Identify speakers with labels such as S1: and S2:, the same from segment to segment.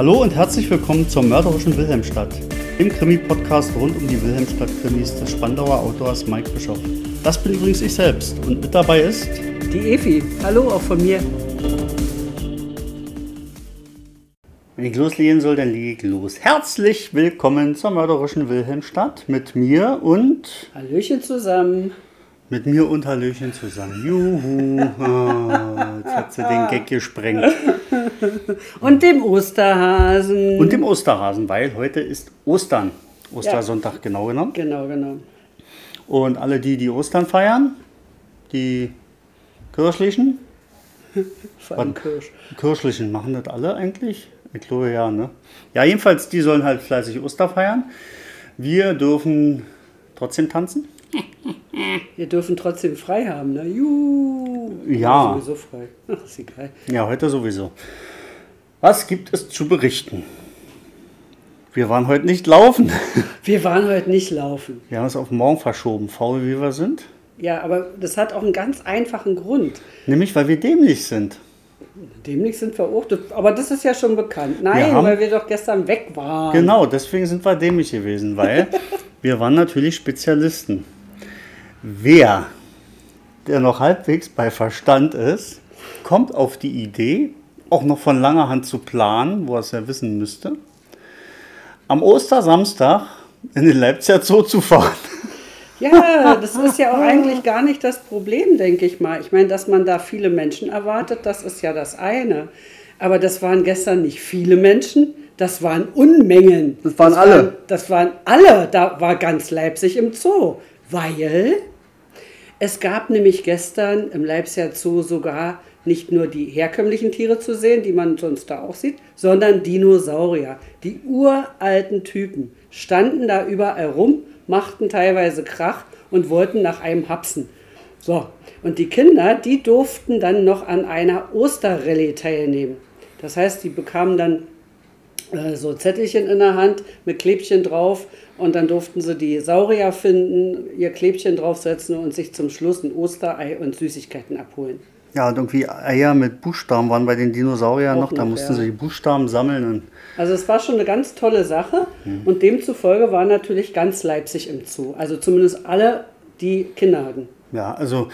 S1: Hallo und herzlich willkommen zur mörderischen Wilhelmstadt, dem Krimi-Podcast rund um die Wilhelmstadt-Krimis des Spandauer Autors Mike Bischoff. Das bin übrigens ich selbst und mit dabei ist
S2: Die Efi. Hallo auch von mir.
S1: Wenn ich loslegen soll, dann lege ich los. Herzlich willkommen zur mörderischen Wilhelmstadt mit mir und
S2: Hallöchen zusammen.
S1: Mit mir und Hallöchen zusammen. Juhu, ah, jetzt hat sie den Gag gesprengt.
S2: Und dem Osterhasen.
S1: Und dem Osterhasen, weil heute ist Ostern. Ostersonntag genau genommen.
S2: Genau, genau.
S1: Und alle die, die Ostern feiern, die kirchlichen,
S2: Vor allem? Kirsch.
S1: kirchlichen machen das alle eigentlich? Ich glaube ja, ne? Ja, jedenfalls, die sollen halt fleißig Oster feiern. Wir dürfen trotzdem tanzen.
S2: Wir dürfen trotzdem frei haben, ne? Juhu.
S1: Ja.
S2: Sowieso frei. Ach, ist egal.
S1: Ja, heute sowieso. Was gibt es zu berichten? Wir waren heute nicht laufen.
S2: Wir waren heute nicht laufen.
S1: Wir haben es auf morgen verschoben, faul wie wir sind.
S2: Ja, aber das hat auch einen ganz einfachen Grund.
S1: Nämlich, weil wir dämlich sind.
S2: Demnächst sind wir auch. Aber das ist ja schon bekannt. Nein,
S1: haben-
S2: weil wir doch gestern weg waren.
S1: Genau, deswegen sind wir dämlich gewesen, weil wir waren natürlich Spezialisten. Wer, der noch halbwegs bei Verstand ist, kommt auf die Idee, auch noch von langer Hand zu planen, wo er es ja wissen müsste, am Ostersamstag in den Leipziger Zoo zu fahren.
S2: Ja, das ist ja auch eigentlich gar nicht das Problem, denke ich mal. Ich meine, dass man da viele Menschen erwartet, das ist ja das eine. Aber das waren gestern nicht viele Menschen, das waren Unmengen.
S1: Das waren alle.
S2: das waren alle. Da war ganz Leipzig im Zoo. Weil es gab nämlich gestern im Leipziger Zoo sogar nicht nur die herkömmlichen Tiere zu sehen, die man sonst da auch sieht, sondern Dinosaurier. Die uralten Typen standen da überall rum, machten teilweise Krach und wollten nach einem hapsen. So, und die Kinder, die durften dann noch an einer Osterrallye teilnehmen. Das heißt, die bekamen dann äh, so Zettelchen in der Hand mit Klebchen drauf und dann durften sie die Saurier finden, ihr Klebchen draufsetzen und sich zum Schluss ein Osterei und Süßigkeiten abholen.
S1: Ja, und irgendwie Eier mit Buchstaben waren bei den Dinosauriern
S2: Auch
S1: noch, da
S2: noch,
S1: mussten
S2: ja.
S1: sie die Buchstaben sammeln.
S2: Also es war schon eine ganz tolle Sache und demzufolge war natürlich ganz Leipzig im Zoo. Also zumindest alle, die Kinder hatten.
S1: Ja, also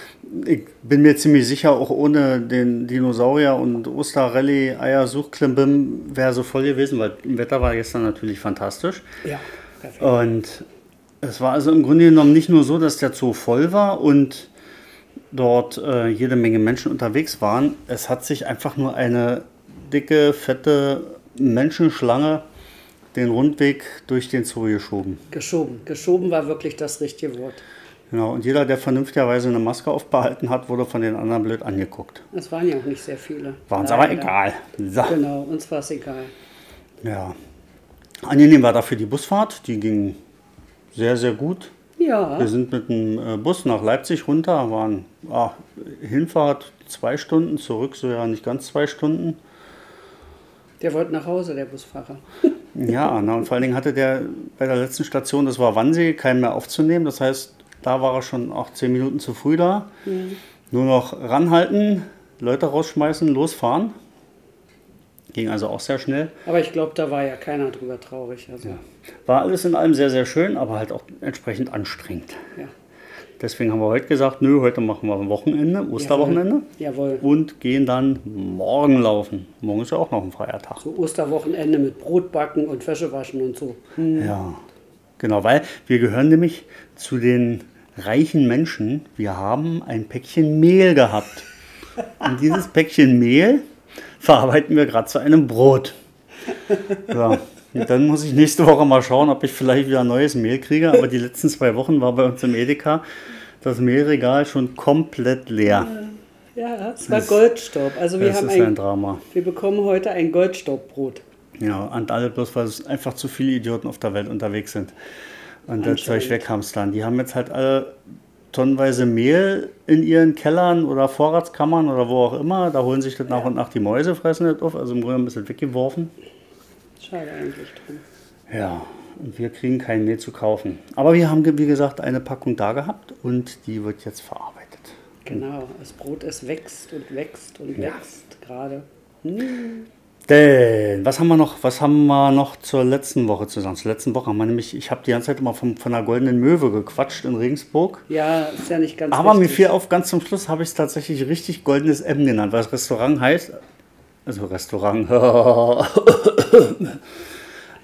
S1: ich bin mir ziemlich sicher, auch ohne den Dinosaurier und Osterrallye, Eier, Suchklimbim wäre so voll gewesen, weil das Wetter war gestern natürlich fantastisch.
S2: Ja, perfekt.
S1: Und es war also im Grunde genommen nicht nur so, dass der Zoo voll war und dort äh, jede Menge Menschen unterwegs waren. Es hat sich einfach nur eine dicke, fette Menschenschlange den Rundweg durch den Zoo geschoben.
S2: Geschoben. Geschoben war wirklich das richtige Wort.
S1: Genau, und jeder, der vernünftigerweise eine Maske aufbehalten hat, wurde von den anderen blöd angeguckt.
S2: Es waren ja auch nicht sehr viele.
S1: War uns aber egal. So.
S2: Genau, uns war es egal.
S1: Ja. Angenehm war dafür die Busfahrt, die ging sehr, sehr gut.
S2: Ja,
S1: Wir sind mit dem äh, Bus nach Leipzig runter, waren ah, Hinfahrt zwei Stunden, zurück so ja nicht ganz zwei Stunden.
S2: der wollte nach Hause, der Busfahrer.
S1: Ja, na, und vor allen Dingen hatte der bei der letzten Station, das war Wannsee, keinen mehr aufzunehmen. Das heißt, da war er schon auch zehn Minuten zu früh da. Nur noch ranhalten, Leute rausschmeißen, losfahren. Ging also auch sehr schnell.
S2: Aber ich glaube, da war ja keiner drüber traurig. Also, ja.
S1: War alles in allem sehr, sehr schön, aber halt auch entsprechend anstrengend. Deswegen haben wir heute gesagt, nö, heute machen wir ein Wochenende, Osterwochenende.
S2: Jawohl.
S1: Und gehen dann morgen laufen. Morgen ist ja auch noch ein freier Tag.
S2: So Osterwochenende mit Brotbacken und Wäsche waschen und so.
S1: Ja, genau, weil wir gehören nämlich zu den reichen Menschen. Wir haben ein Päckchen Mehl gehabt. Und dieses Päckchen Mehl verarbeiten wir gerade zu einem Brot. Ja, und dann muss ich nächste Woche mal schauen, ob ich vielleicht wieder neues Mehl kriege. Aber die letzten zwei Wochen war bei uns im Edeka das Mehlregal schon komplett leer.
S2: Ja, es war Goldstaub. Also wir
S1: Das
S2: haben
S1: ist ein
S2: ein,
S1: Drama.
S2: wir bekommen heute ein Goldstaubbrot.
S1: Ja, und alle bloß, weil es einfach zu viele Idioten auf der Welt unterwegs sind. Und das Zeug weghamstern. Die haben jetzt halt alle tonnenweise Mehl in ihren Kellern oder Vorratskammern oder wo auch immer. Da holen sich das nach und nach die Mäuse, fressen das auf. Also im Grunde ein bisschen weggeworfen.
S2: Schade eigentlich drum.
S1: Ja, und wir kriegen kein Mehl zu kaufen. Aber wir haben, wie gesagt, eine Packung da gehabt und die wird jetzt verarbeitet.
S2: Genau, das Brot es wächst und wächst und
S1: Ja.
S2: wächst gerade. Hm.
S1: Denn, was haben wir noch, was haben wir noch zur letzten Woche zu sagen? Zur letzten Woche haben wir nämlich, ich habe die ganze Zeit immer von, von der Goldenen Möwe gequatscht in Regensburg.
S2: Ja, ist ja nicht ganz
S1: Aber mir
S2: richtig.
S1: fiel auf, ganz zum Schluss habe ich es tatsächlich richtig Goldenes M genannt, weil das Restaurant heißt, also Restaurant,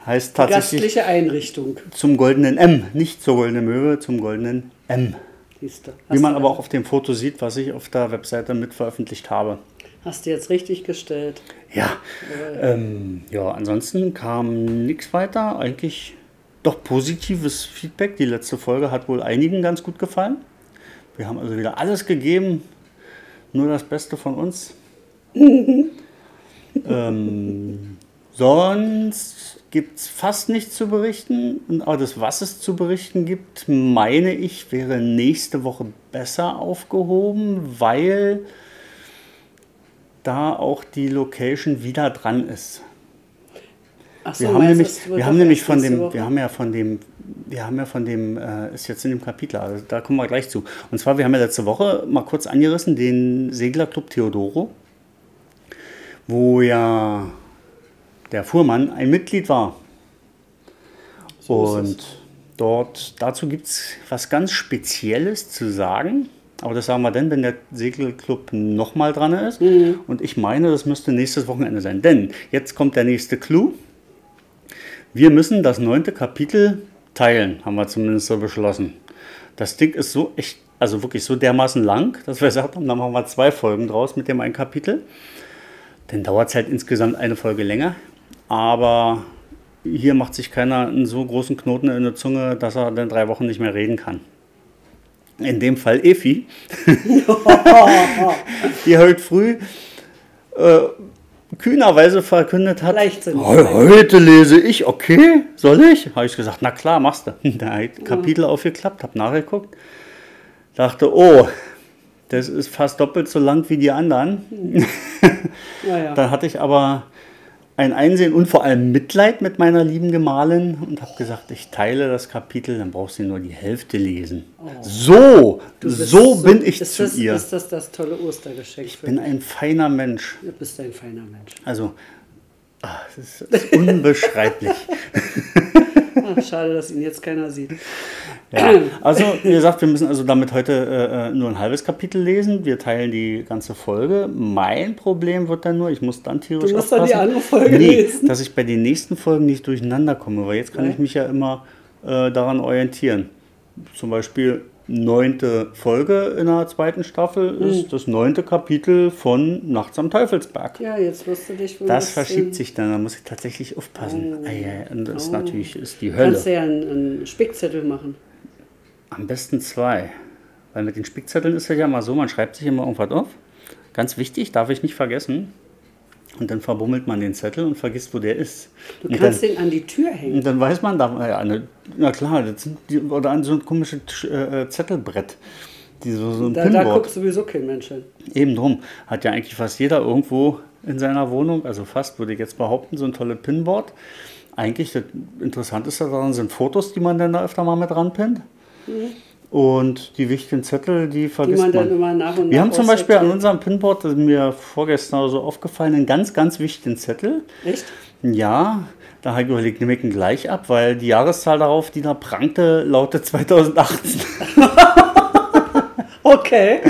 S1: heißt tatsächlich
S2: Gastliche Einrichtung.
S1: zum Goldenen M, nicht zur Goldenen Möwe, zum Goldenen M. Wie man aber auch auf dem Foto sieht, was ich auf der Webseite mit veröffentlicht habe.
S2: Hast du jetzt richtig gestellt.
S1: Ja, ähm, ja, ansonsten kam nichts weiter. Eigentlich doch positives Feedback. Die letzte Folge hat wohl einigen ganz gut gefallen. Wir haben also wieder alles gegeben, nur das Beste von uns. ähm, sonst gibt es fast nichts zu berichten. Und Aber das, was es zu berichten gibt, meine ich, wäre nächste Woche besser aufgehoben, weil da auch die Location wieder dran ist.
S2: Ach
S1: Wir
S2: so,
S1: haben
S2: meinst du,
S1: nämlich, wir haben nämlich von dem,
S2: Woche?
S1: wir haben ja von dem, wir haben ja von dem, äh, ist jetzt in dem Kapitel, also da kommen wir gleich zu. Und zwar, wir haben ja letzte Woche mal kurz angerissen den Seglerclub Theodoro, wo ja der Fuhrmann ein Mitglied war.
S2: So
S1: Und dort, dazu gibt es was ganz Spezielles zu sagen. Aber das sagen wir dann, wenn der Segelclub nochmal dran ist.
S2: Mhm.
S1: Und ich meine, das müsste nächstes Wochenende sein. Denn jetzt kommt der nächste Clou. Wir müssen das neunte Kapitel teilen, haben wir zumindest so beschlossen. Das Ding ist so echt, also wirklich so dermaßen lang, dass wir gesagt haben, dann machen wir zwei Folgen draus mit dem einen Kapitel. Dann dauert es halt insgesamt eine Folge länger. Aber hier macht sich keiner einen so großen Knoten in der Zunge, dass er dann drei Wochen nicht mehr reden kann. In dem Fall Efi, die heute früh äh, kühnerweise verkündet hat. "Heu- heute lese ich, okay, soll ich? Habe ich gesagt, na klar, machst du. Da hat Kapitel aufgeklappt, habe nachgeguckt, dachte, oh, das ist fast doppelt so lang wie die anderen.
S2: Ja, ja.
S1: Dann hatte ich aber ein Einsehen und vor allem Mitleid mit meiner lieben Gemahlin und habe gesagt, ich teile das Kapitel, dann brauchst du nur die Hälfte lesen. So,
S2: Oh. Du bist
S1: so bin ich
S2: ist
S1: zu
S2: das,
S1: ihr.
S2: Ist das das tolle Ostergeschenk?
S1: Ich bin ein feiner Mensch.
S2: du bist ein feiner Mensch.
S1: Also, ah, es ist, ist unbeschreiblich.
S2: Ach, schade, dass ihn jetzt keiner sieht.
S1: Ja. Also, wie gesagt, wir müssen also damit heute äh, äh, nur ein halbes Kapitel lesen. Wir teilen die ganze Folge. Mein Problem wird dann nur, ich muss dann tierisch
S2: Du musst dann die andere Folge
S1: nee,
S2: lesen.
S1: dass ich bei den nächsten Folgen nicht durcheinander komme, weil jetzt kann
S2: Ja.
S1: ich mich ja immer äh, daran orientieren. Zum Beispiel neunte Folge in der zweiten Staffel
S2: Hm.
S1: ist das neunte Kapitel von Nachts am Teufelsberg.
S2: Ja, jetzt wirst du dich wohl
S1: Das verschiebt sich dann, da muss ich tatsächlich aufpassen. Ei, ei, und das ist
S2: Oh.
S1: natürlich ist die Hölle.
S2: Kannst du ja einen, einen Spickzettel machen.
S1: Am besten zwei. Weil mit den Spickzetteln ist es ja mal so, man schreibt sich immer irgendwas auf. Ganz wichtig, darf ich nicht vergessen. Und dann verbummelt man den Zettel und vergisst, wo der ist.
S2: Du
S1: und,
S2: kannst
S1: dann,
S2: den an die Tür hängen.
S1: und dann weiß man, da, ja, eine, na klar, das sind die, oder an so ein komisches äh, Zettelbrett. Die so, so ein
S2: Da, da
S1: Pinboard.
S2: guckt sowieso kein Mensch hin.
S1: Eben drum. Hat ja eigentlich fast jeder irgendwo in seiner Wohnung, also fast würde ich jetzt behaupten, so ein tolles Pinboard. Eigentlich das Interessanteste daran sind Fotos, die man dann da öfter mal mit ranpinnt. Und die wichtigen Zettel, die
S2: Die
S1: vergisst
S2: man
S1: man.
S2: dann immer nach und nach
S1: Wir haben zum Beispiel an unserem Pinboard, das ist mir vorgestern so aufgefallen, einen ganz, ganz wichtigen Zettel.
S2: Echt?
S1: Ja, da habe ich überlegt, nehme ich ihn gleich ab, weil die Jahreszahl darauf, die da prangte, lautet 2018.
S2: Okay.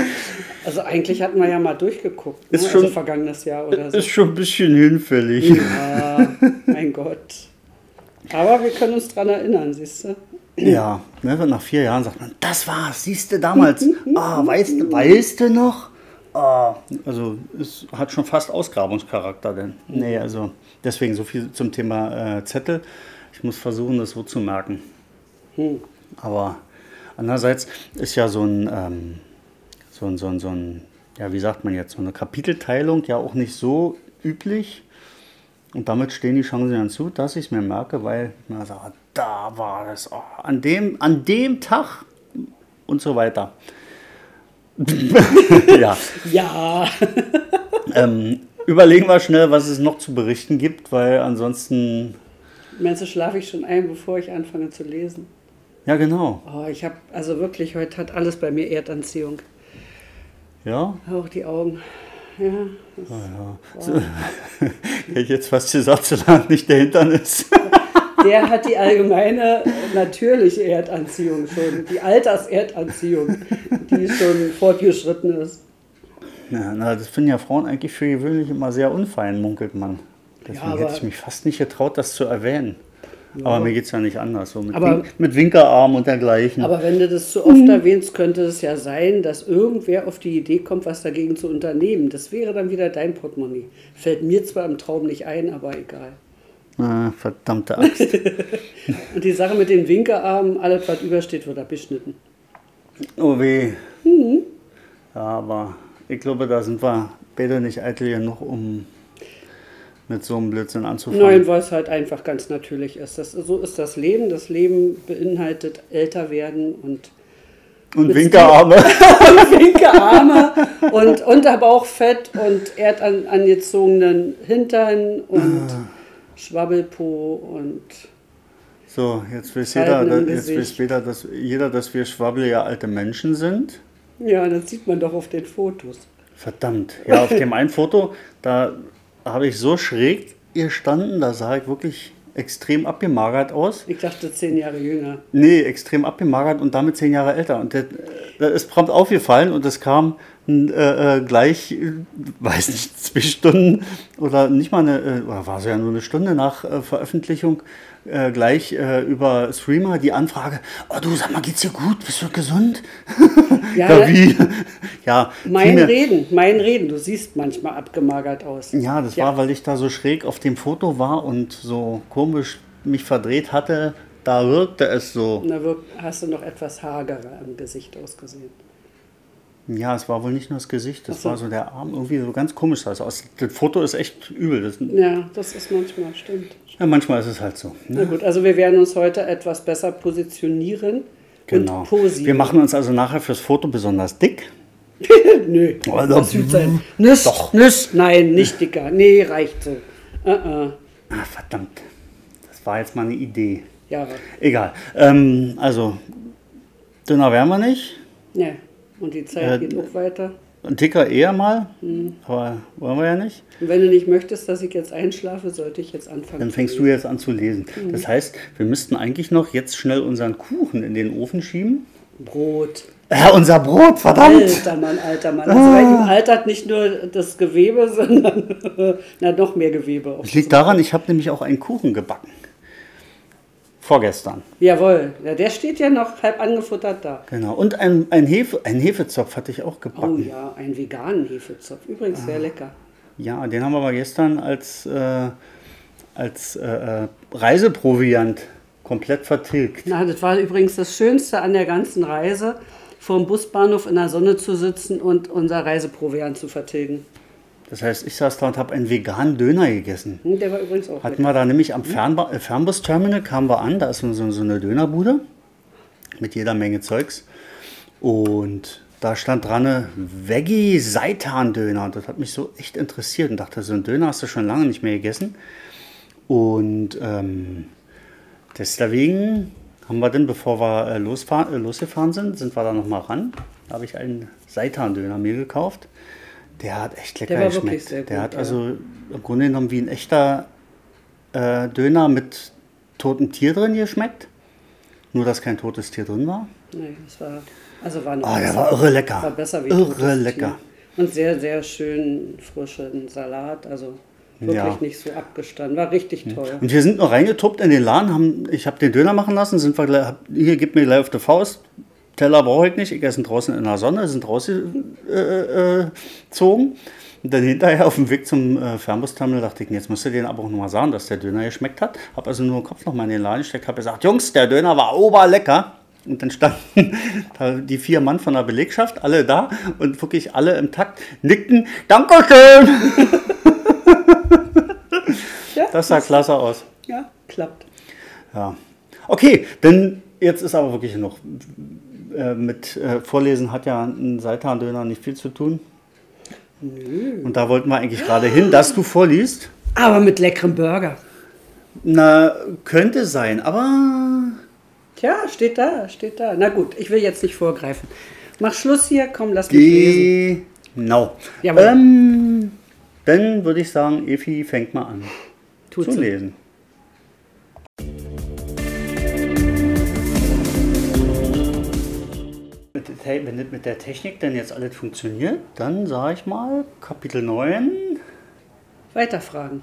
S2: Also eigentlich hatten wir ja mal durchgeguckt. Ne?
S1: Ist schon-
S2: also vergangenes Jahr oder so.
S1: Ist schon ein bisschen hinfällig.
S2: Ja, mein Gott. Aber wir können uns dran erinnern, siehst du?
S1: Ja, ne, nach vier Jahren sagt man, das war's, siehst du damals. Ah, weißt du, weißt du noch? Ah, also es hat schon fast Ausgrabungscharakter denn. Nee, also deswegen so viel zum Thema äh, Zettel. Ich muss versuchen, das so zu merken. Aber andererseits ist ja so ein, ähm, so ein, so ein, so ein, ja, wie sagt man jetzt, so eine Kapitelteilung ja auch nicht so üblich. Und damit stehen die Chancen dann zu, dass ich es mir merke, weil mir sage, da war das, oh, an, dem, an dem Tag und so weiter. ja,
S2: Ja.
S1: ähm, überlegen wir schnell, was es noch zu berichten gibt, weil ansonsten,
S2: Meinst du, schlafe ich schon ein, bevor ich anfange zu lesen?
S1: ja genau,
S2: Oh, ich habe, also wirklich, heute hat alles bei mir Erdanziehung.
S1: ja,
S2: Auch die Augen. Ja,
S1: So, hätte ich jetzt fast gesagt, solange nicht der Hintern ist.
S2: Der hat die allgemeine natürliche Erdanziehung schon, die Alterserdanziehung, die schon fortgeschritten ist.
S1: Ja, na, das finden ja Frauen eigentlich für gewöhnlich immer sehr unfein, munkelt man. Deswegen
S2: aber-
S1: hätte ich mich fast nicht getraut, das zu erwähnen. Aber mir geht es ja nicht anders. So mit,
S2: Aber-
S1: Wink, mit Winkerarm und dergleichen.
S2: Aber wenn du das zu oft erwähnst, könnte es ja sein, dass irgendwer auf die Idee kommt, was dagegen zu unternehmen. Das wäre dann wieder dein Portemonnaie. Fällt mir zwar im Traum nicht ein, aber egal.
S1: Ah, verdammte Axt.
S2: Und die Sache mit den Winkerarmen, alles was übersteht, wird abgeschnitten.
S1: oh weh.
S2: Mhm.
S1: Ja, aber ich glaube, da sind wir beide nicht eitel genug, um mit so einem Blödsinn anzufangen.
S2: Nein, weil es halt einfach ganz natürlich ist. Das, so ist das Leben. Das Leben beinhaltet älter werden und
S1: und Winkerarme.
S2: Winkerarme und Unterbauchfett und erdangezogenen Hintern und
S1: Ah.
S2: Schwabbelpo und
S1: So, jetzt weiß jeder, jetzt weiß jeder, dass, jeder, dass wir schwabbelige alte Menschen sind.
S2: ja, das sieht man doch auf den Fotos.
S1: Verdammt. Ja, auf dem einen Foto, da habe ich so schräg gestanden, da sah ich wirklich extrem abgemagert aus.
S2: Ich dachte zehn Jahre jünger.
S1: Nee, extrem abgemagert und damit zehn Jahre älter. Und das, das ist prompt aufgefallen und es kam äh, äh, gleich, äh, weiß nicht, zwei Stunden oder nicht mal eine, äh, oder war es ja nur eine Stunde nach Veröffentlichung, äh, gleich äh, über Streamer die Anfrage, oh du, sag mal, geht's dir gut? Bist du gesund?
S2: Ja,
S1: Ja, wie? Ja,
S2: Mein Reden, mein Reden. Du siehst manchmal abgemagert aus.
S1: Ja, das
S2: Ja.
S1: war, weil ich da so schräg auf dem Foto war und so komisch mich verdreht hatte. Da wirkte es so.
S2: Und da hast du noch etwas hagerer im Gesicht ausgesehen.
S1: Ja, es war wohl nicht nur das Gesicht, das
S2: so.
S1: war so der Arm irgendwie so ganz komisch. aus. Das Foto ist echt übel. Das,
S2: Ja, das ist manchmal, stimmt.
S1: ja, manchmal ist es halt so.
S2: Na
S1: Ne?
S2: gut, also wir werden uns heute etwas besser positionieren
S1: Genau.
S2: und posieren.
S1: Wir machen uns also nachher fürs Foto besonders dick.
S2: Nö,
S1: Also,
S2: das wird sein. Nicht,
S1: Doch.
S2: nicht, nein, nicht dicker. Nee, reicht so. Uh -uh.
S1: Ah, verdammt. Das war jetzt mal eine Idee.
S2: Ja,
S1: Egal. Ähm, also, dünner wären wir nicht.
S2: ne. Und die Zeit
S1: Äh,
S2: geht auch weiter.
S1: Ein Dicker eher mal.
S2: Mhm.
S1: Aber wollen wir ja nicht.
S2: Und wenn du nicht möchtest, dass ich jetzt einschlafe, sollte ich jetzt anfangen.
S1: Dann fängst du jetzt an zu lesen.
S2: Mhm.
S1: Das heißt, wir müssten eigentlich noch jetzt schnell unseren Kuchen in den Ofen schieben.
S2: Brot.
S1: Ja, unser Brot, verdammt!
S2: Alter Mann, alter Mann. Also bei ihm altert nicht nur das Gewebe, sondern na, noch mehr Gewebe.
S1: Das liegt daran, ich habe nämlich auch einen Kuchen gebacken. Vorgestern.
S2: Jawohl, ja, der steht ja noch halb angefuttert da.
S1: Genau. Und ein, ein, Hefe, ein Hefezopf hatte ich auch
S2: Oh
S1: gebacken.
S2: ja, einen veganen Hefezopf. Übrigens
S1: Ah.
S2: sehr lecker.
S1: ja. den haben wir aber gestern als, äh, als äh, äh, Reiseproviant komplett vertilgt.
S2: Na, das war übrigens das Schönste an der ganzen Reise, vor dem Busbahnhof in der Sonne zu sitzen und unser Reiseproviant zu vertilgen.
S1: Das heißt, ich saß da und habe einen veganen Döner gegessen.
S2: Hm, Der war übrigens auch
S1: Hatten wir da nämlich am Fernba äh, Fernbusterminal, kamen wir an, da ist so, so eine Dönerbude mit jeder Menge Zeugs. Und da stand dran eine Veggie Seitan Döner. Und das hat mich so echt interessiert und dachte, so einen Döner hast du schon lange nicht mehr gegessen. Und ähm, deswegen haben wir dann, bevor wir äh, äh, losgefahren sind, sind wir da nochmal ran. Da habe ich einen Seitan Döner mir gekauft. Der hat echt lecker
S2: Der
S1: geschmeckt.
S2: sehr
S1: Der
S2: gut,
S1: hat
S2: ja.
S1: also im Grunde genommen wie ein echter äh, Döner mit totem Tier drin geschmeckt. Nur, dass kein totes Tier drin war.
S2: Nee, das war, also war noch
S1: Ah, der war irre lecker.
S2: War besser wie
S1: Irre
S2: totes Tier.
S1: lecker.
S2: Und sehr, sehr schön frischen Salat, also wirklich
S1: Ja.
S2: nicht so abgestanden. War richtig toll.
S1: Und wir sind noch reingetuppt in den Laden. Haben, ich habe den Döner machen lassen. Sind wir gleich, hab, hier, gib mir gleich auf die Faust. Teller brauche ich nicht. Ich esse ihn draußen in der Sonne. Sind rausgezogen. Äh, äh, gezogen. und dann hinterher auf dem Weg zum äh, Fernbusterminal dachte ich, jetzt musst du denen aber auch nochmal sagen, dass der Döner geschmeckt hat. Habe also nur den Kopf nochmal in den Laden gesteckt. Habe gesagt, Jungs, der Döner war oberlecker. Und dann standen die vier Mann von der Belegschaft, alle da und wirklich alle im Takt nickten. Dankeschön!
S2: Ja,
S1: Das sah klasse aus.
S2: ja, klappt.
S1: Ja. Okay, denn jetzt ist aber wirklich noch äh, mit äh, Vorlesen hat ja ein Seitan-Döner nicht viel zu tun. Und da wollten wir eigentlich gerade hin, dass du vorliest.
S2: Aber mit leckerem Burger.
S1: Na, könnte sein, aber
S2: Tja, steht da, steht da. Na gut, ich will jetzt nicht vorgreifen. Mach Schluss hier, komm, lass mich lesen.
S1: Genau. Ähm, dann würde ich sagen, Efi fängt mal an
S2: Tut
S1: zu lesen. Wenn das mit der Technik dann jetzt alles funktioniert, dann sage ich mal Kapitel 9.
S2: Weiterfragen.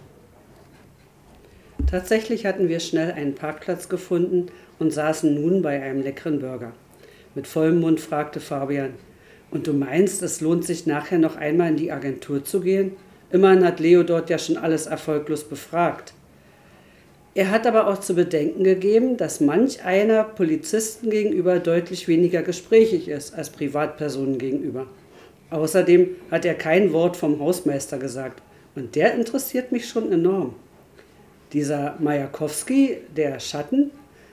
S2: Tatsächlich hatten wir schnell einen Parkplatz gefunden und saßen nun bei einem leckeren Burger. Mit vollem Mund fragte Fabian, und du meinst, es lohnt sich nachher noch einmal in die Agentur zu gehen? Immerhin hat Leo dort ja schon alles erfolglos befragt. Er hat aber auch zu bedenken gegeben, dass manch einer Polizisten gegenüber deutlich weniger gesprächig ist als Privatpersonen gegenüber. Außerdem hat er kein Wort vom Hausmeister gesagt und der interessiert mich schon enorm. Dieser Majakowski, der Schatten,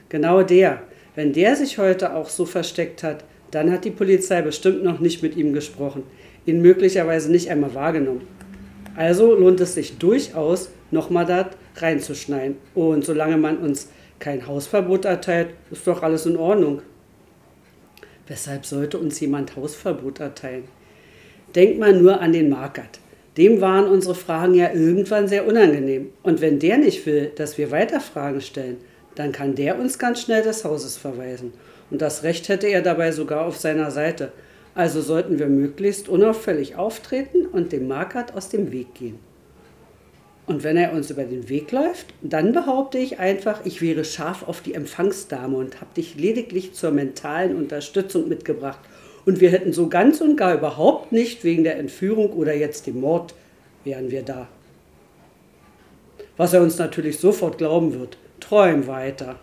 S2: genau der, wenn der sich heute auch so versteckt hat, dann hat die Polizei bestimmt noch nicht mit ihm gesprochen, ihn möglicherweise nicht einmal wahrgenommen. Also lohnt es sich durchaus, nochmal da reinzuschneiden. Und solange man uns kein Hausverbot erteilt, ist doch alles in Ordnung. Weshalb sollte uns jemand Hausverbot erteilen? Denkt mal nur an den Markert. Dem waren unsere Fragen ja irgendwann sehr unangenehm. Und wenn der nicht will, dass wir weiter Fragen stellen, dann kann der uns ganz schnell des Hauses verweisen. Und das Recht hätte er dabei sogar auf seiner Seite. Also sollten wir möglichst unauffällig auftreten und dem Markert aus dem Weg gehen. Und wenn er uns über den Weg läuft, dann behaupte ich einfach, ich wäre scharf auf die Empfangsdame und habe dich lediglich zur mentalen Unterstützung mitgebracht. Und wir hätten so ganz und gar überhaupt nicht wegen der Entführung oder jetzt dem Mord wären wir da. Was er uns natürlich sofort glauben wird. Träum weiter.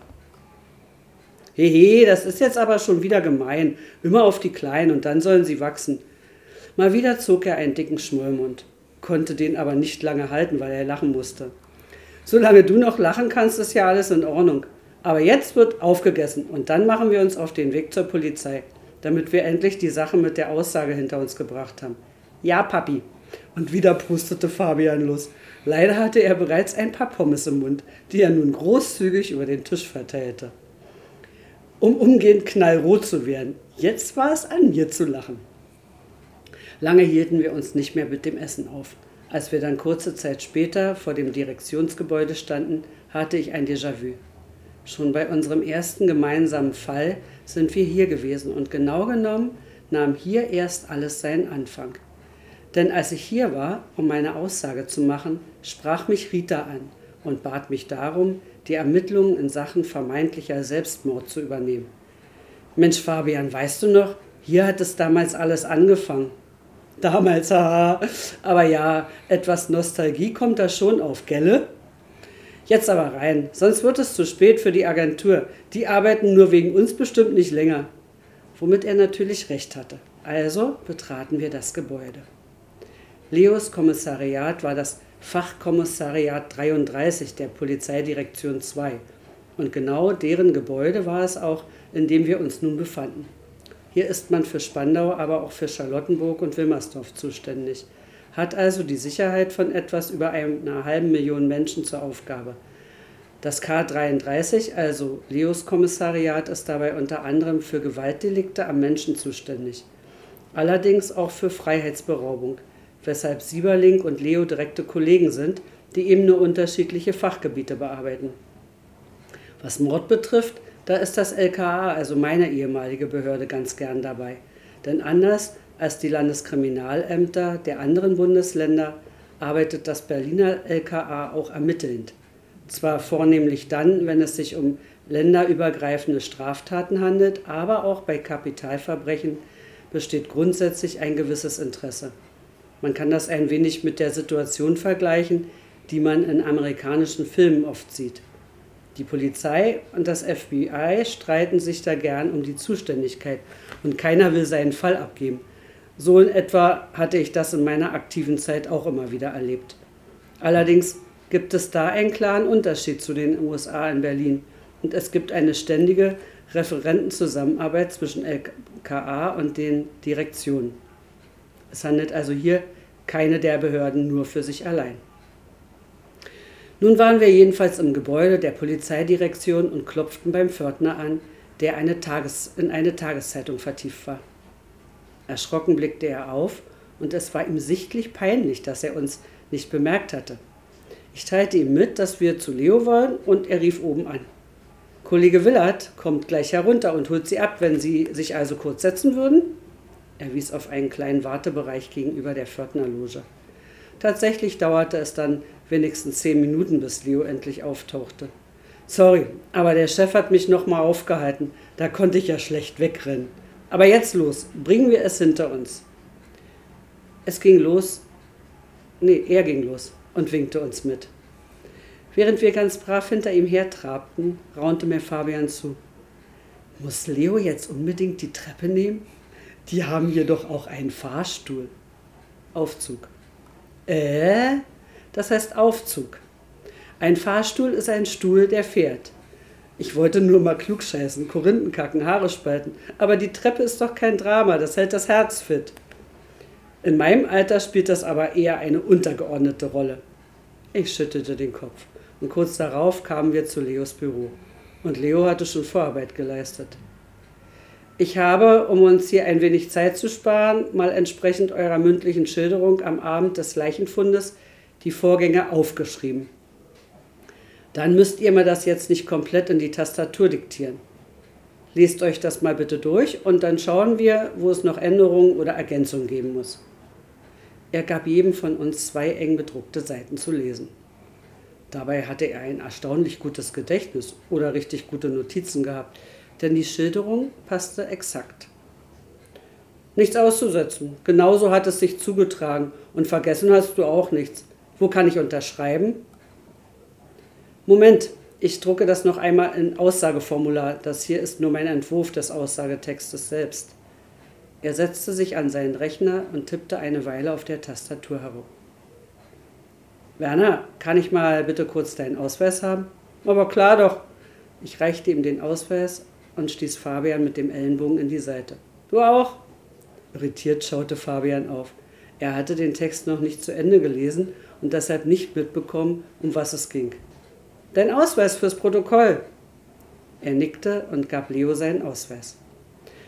S2: Hehe, das ist jetzt aber schon wieder gemein. Immer auf die Kleinen und dann sollen sie wachsen. Mal wieder zog er einen dicken Schmollmund, konnte den aber nicht lange halten, weil er lachen musste. Solange du noch lachen kannst, ist ja alles in Ordnung. Aber jetzt wird aufgegessen und dann machen wir uns auf den Weg zur Polizei, damit wir endlich die Sache mit der Aussage hinter uns gebracht haben. Ja, Papi. Und wieder prustete Fabian los. Leider hatte er bereits ein paar Pommes im Mund, die er nun großzügig über den Tisch verteilte. Um umgehend knallrot zu werden. Jetzt war es an mir zu lachen. Lange hielten wir uns nicht mehr mit dem Essen auf. Als wir dann kurze Zeit später vor dem Direktionsgebäude standen, hatte ich ein Déjà-vu. Schon bei unserem ersten gemeinsamen Fall sind wir hier gewesen und genau genommen nahm hier erst alles seinen Anfang. Denn als ich hier war, um meine Aussage zu machen, sprach mich Rita an und bat mich darum, die Ermittlungen in Sachen vermeintlicher Selbstmord zu übernehmen. Mensch, Fabian, weißt du noch, hier hat es damals alles angefangen. Damals, haha. Aber ja, etwas Nostalgie kommt da schon auf, gelle? Jetzt aber rein, sonst wird es zu spät für die Agentur. Die arbeiten nur wegen uns bestimmt nicht länger. Womit er natürlich recht hatte. Also betraten wir das Gebäude. Leos Kommissariat war das Fachkommissariat 33 der Polizeidirektion 2. Und genau deren Gebäude war es auch, in dem wir uns nun befanden. Hier ist man für Spandau, aber auch für Charlottenburg und Wilmersdorf zuständig, hat also die Sicherheit von etwas über einer halben Million Menschen zur Aufgabe. Das K33, also Leos Kommissariat, ist dabei unter anderem für Gewaltdelikte am Menschen zuständig. Allerdings auch für Freiheitsberaubung, weshalb Sieberling und Leo direkte Kollegen sind, die eben nur unterschiedliche Fachgebiete bearbeiten. Was Mord betrifft, da ist das LKA, also meine ehemalige Behörde, ganz gern dabei. Denn anders als die Landeskriminalämter der anderen Bundesländer arbeitet das Berliner LKA auch ermittelnd. Zwar vornehmlich dann, wenn es sich um länderübergreifende Straftaten handelt, aber auch bei Kapitalverbrechen besteht grundsätzlich ein gewisses Interesse. Man kann das ein wenig mit der Situation vergleichen, die man in amerikanischen Filmen oft sieht. Die Polizei und das FBI streiten sich da gern um die Zuständigkeit und keiner will seinen Fall abgeben. So in etwa hatte ich das in meiner aktiven Zeit auch immer wieder erlebt. Allerdings gibt es da einen klaren Unterschied zu den USA in Berlin und es gibt eine ständige Referentenzusammenarbeit zwischen LKA und den Direktionen. Es handelt also hier keine der Behörden nur für sich allein. Nun waren wir jedenfalls im Gebäude der Polizeidirektion und klopften beim Pförtner an, der eine Tages in eine Tageszeitung vertieft war. Erschrocken blickte er auf und es war ihm sichtlich peinlich, dass er uns nicht bemerkt hatte. Ich teilte ihm mit, dass wir zu Leo wollen und er rief oben an. Kollege Willard kommt gleich herunter und holt Sie ab, wenn Sie sich also kurz setzen würden. Er wies auf einen kleinen Wartebereich gegenüber der Pförtnerloge. Tatsächlich dauerte es dann wenigstens zehn Minuten, bis Leo endlich auftauchte. Sorry, aber der Chef hat mich nochmal aufgehalten. Da konnte ich ja schlecht wegrennen. Aber jetzt los, bringen wir es hinter uns. Es ging los. Nee, er ging los und winkte uns mit. Während wir ganz brav hinter ihm hertrabten, raunte mir Fabian zu. Muss Leo jetzt unbedingt die Treppe nehmen? Die haben hier doch auch einen Fahrstuhl. Aufzug. Äh? Das heißt Aufzug. Ein Fahrstuhl ist ein Stuhl, der fährt. Ich wollte nur mal klugscheißen, Korinthen kacken, Haare spalten. Aber die Treppe ist doch kein Drama, das hält das Herz fit. In meinem Alter spielt das aber eher eine untergeordnete Rolle. Ich schüttelte den Kopf und kurz darauf kamen wir zu Leos Büro. Und Leo hatte schon Vorarbeit geleistet. Ich habe, um uns hier ein wenig Zeit zu sparen, mal entsprechend eurer mündlichen Schilderung am Abend des Leichenfundes die Vorgänge aufgeschrieben. Dann müsst ihr mir das jetzt nicht komplett in die Tastatur diktieren. Lest euch das mal bitte durch und dann schauen wir, wo es noch Änderungen oder Ergänzungen geben muss. Er gab jedem von uns zwei eng bedruckte Seiten zu lesen. Dabei hatte er ein erstaunlich gutes Gedächtnis oder richtig gute Notizen gehabt, denn die Schilderung passte exakt. Nichts auszusetzen. Genauso hat es sich zugetragen und vergessen hast du auch nichts. Wo kann ich unterschreiben? Moment, ich drucke das noch einmal in Aussageformular. Das hier ist nur mein Entwurf des Aussagetextes selbst. Er setzte sich an seinen Rechner und tippte eine Weile auf der Tastatur herum. Werner, kann ich mal bitte kurz deinen Ausweis haben? Aber klar doch. Ich reichte ihm den Ausweis und stieß Fabian mit dem Ellenbogen in die Seite. Du auch? Irritiert schaute Fabian auf. Er hatte den Text noch nicht zu Ende gelesen und deshalb nicht mitbekommen, um was es ging. Dein Ausweis fürs Protokoll. Er nickte und gab Leo seinen Ausweis.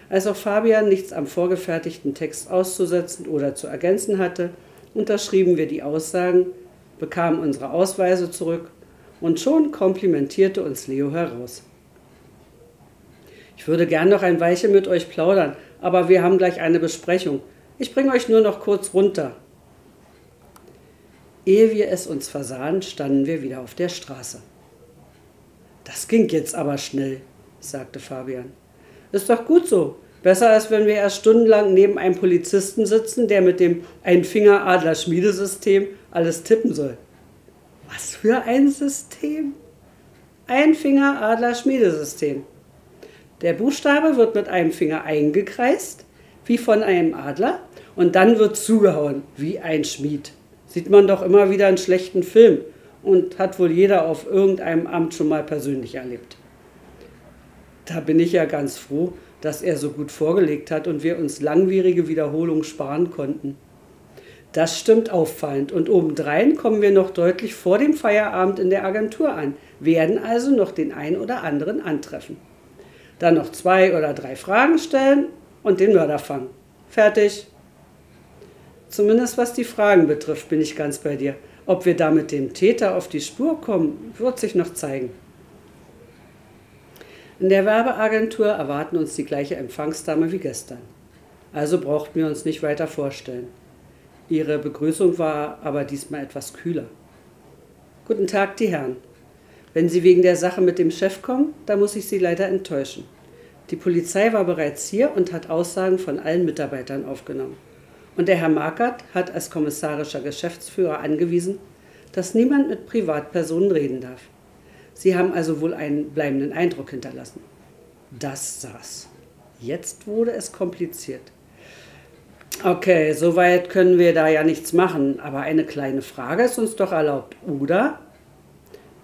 S2: Als auch Fabian nichts am vorgefertigten Text auszusetzen oder zu ergänzen hatte, unterschrieben wir die Aussagen, bekamen unsere Ausweise zurück und schon komplimentierte uns Leo heraus. Ich würde gern noch ein Weilchen mit euch plaudern, aber wir haben gleich eine Besprechung. Ich bringe euch nur noch kurz runter. Ehe wir es uns versahen, standen wir wieder auf der Straße. Das ging jetzt aber schnell, sagte Fabian. Ist doch gut so. Besser als wenn wir erst stundenlang neben einem Polizisten sitzen, der mit dem Einfinger-Adler-Schmiedesystem alles tippen soll. Was für ein System? Einfinger-Adler-Schmiedesystem. Der Buchstabe wird mit einem Finger eingekreist, wie von einem Adler, und dann wird zugehauen, wie ein Schmied. Sieht man doch immer wieder in schlechten Filmen und hat wohl jeder auf irgendeinem Amt schon mal persönlich erlebt. Da bin ich ja ganz froh, dass er so gut vorgelegt hat und wir uns langwierige Wiederholungen sparen konnten. Das stimmt auffallend und obendrein kommen wir noch deutlich vor dem Feierabend in der Agentur an, werden also noch den einen oder anderen antreffen. Dann noch zwei oder drei Fragen stellen und den Mörder fangen. Fertig. Zumindest was die Fragen betrifft, bin ich ganz bei dir. Ob wir da mit dem Täter auf die Spur kommen, wird sich noch zeigen. In der Werbeagentur erwarten uns die gleiche Empfangsdame wie gestern. Also brauchten wir uns nicht weiter vorstellen. Ihre Begrüßung war aber diesmal etwas kühler. Guten Tag, die Herren. Wenn Sie wegen der Sache mit dem Chef kommen, da muss ich Sie leider enttäuschen. Die Polizei war bereits hier und hat Aussagen von allen Mitarbeitern aufgenommen. Und der Herr Markert hat als kommissarischer Geschäftsführer angewiesen, dass niemand mit Privatpersonen reden darf. Sie haben also wohl einen bleibenden Eindruck hinterlassen. Das saß. Jetzt wurde es kompliziert. Okay, soweit können wir da ja nichts machen, aber eine kleine Frage ist uns doch erlaubt, oder?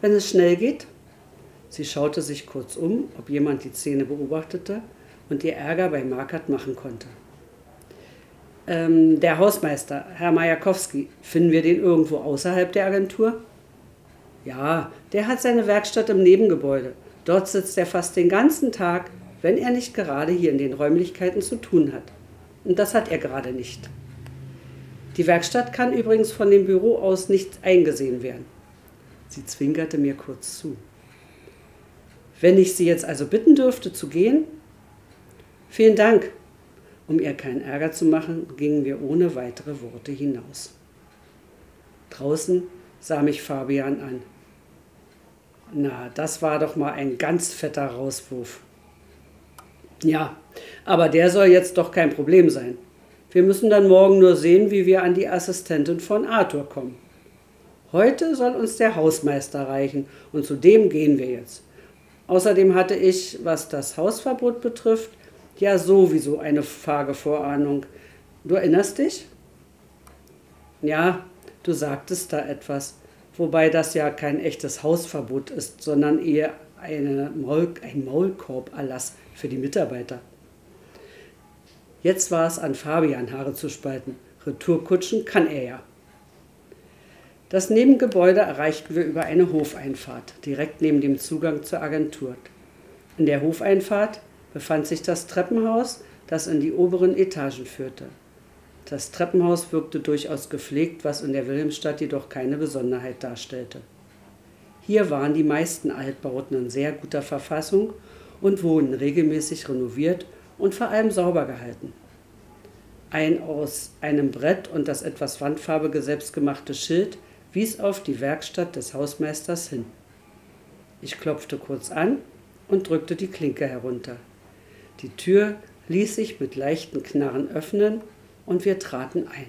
S2: Wenn es schnell geht? Sie schaute sich kurz um, ob jemand die Szene beobachtete und ihr Ärger bei Markert machen konnte. Ähm, der Hausmeister, Herr Majakowski, finden wir den irgendwo außerhalb der Agentur? Ja, der hat seine Werkstatt im Nebengebäude. Dort sitzt er fast den ganzen Tag, wenn er nicht gerade hier in den Räumlichkeiten zu tun hat. Und das hat er gerade nicht. Die Werkstatt kann übrigens von dem Büro aus nicht eingesehen werden. Sie zwinkerte mir kurz zu. Wenn ich Sie jetzt also bitten dürfte zu gehen? Vielen Dank. Um ihr keinen Ärger zu machen, gingen wir ohne weitere Worte hinaus. Draußen sah mich Fabian an. Na, das war doch mal ein ganz fetter Rauswurf. Ja, aber der soll jetzt doch kein Problem sein. Wir müssen dann morgen nur sehen, wie wir an die Assistentin von Arthur kommen. Heute soll uns der Hausmeister reichen und zu dem gehen wir jetzt. Außerdem hatte ich, was das Hausverbot betrifft, ja sowieso eine vage Vorahnung. Du erinnerst dich? Ja, du sagtest da etwas, wobei das ja kein echtes Hausverbot ist, sondern eher eine Maul, ein Maulkorberlass für die Mitarbeiter. Jetzt war es an Fabian, Haare zu spalten. Retourkutschen kann er ja. Das Nebengebäude erreichten wir über eine Hofeinfahrt, direkt neben dem Zugang zur Agentur. In der Hofeinfahrt befand sich das Treppenhaus, das in die oberen Etagen führte. Das Treppenhaus wirkte durchaus gepflegt, was in der Wilhelmstadt jedoch keine Besonderheit darstellte. Hier waren die meisten Altbauten in sehr guter Verfassung und wurden regelmäßig renoviert und vor allem sauber gehalten. Ein aus einem Brett und das etwas wandfarbige selbstgemachte Schild wies auf die Werkstatt des Hausmeisters hin. Ich klopfte kurz an und drückte die Klinke herunter. Die Tür ließ sich mit leichten Knarren öffnen und wir traten ein.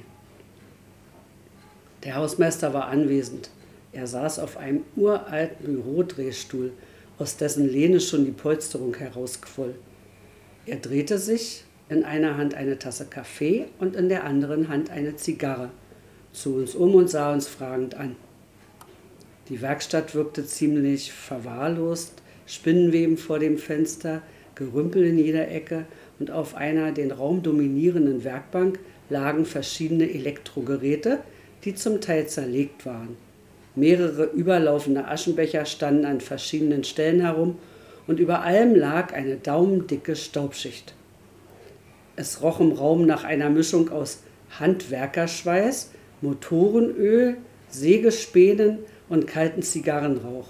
S2: Der Hausmeister war anwesend. Er saß auf einem uralten Bürodrehstuhl, aus dessen Lehne schon die Polsterung herausquoll. Er drehte sich, in einer Hand eine Tasse Kaffee und in der anderen Hand eine Zigarre, zu uns um und sah uns fragend an. Die Werkstatt wirkte ziemlich verwahrlost, Spinnenweben vor dem Fenster, Gerümpel in jeder Ecke und auf einer den Raum dominierenden Werkbank lagen verschiedene Elektrogeräte, die zum Teil zerlegt waren. Mehrere überlaufende Aschenbecher standen an verschiedenen Stellen herum und über allem lag eine daumendicke Staubschicht. Es roch im Raum nach einer Mischung aus Handwerkerschweiß, Motorenöl, Sägespänen und kalten Zigarrenrauch.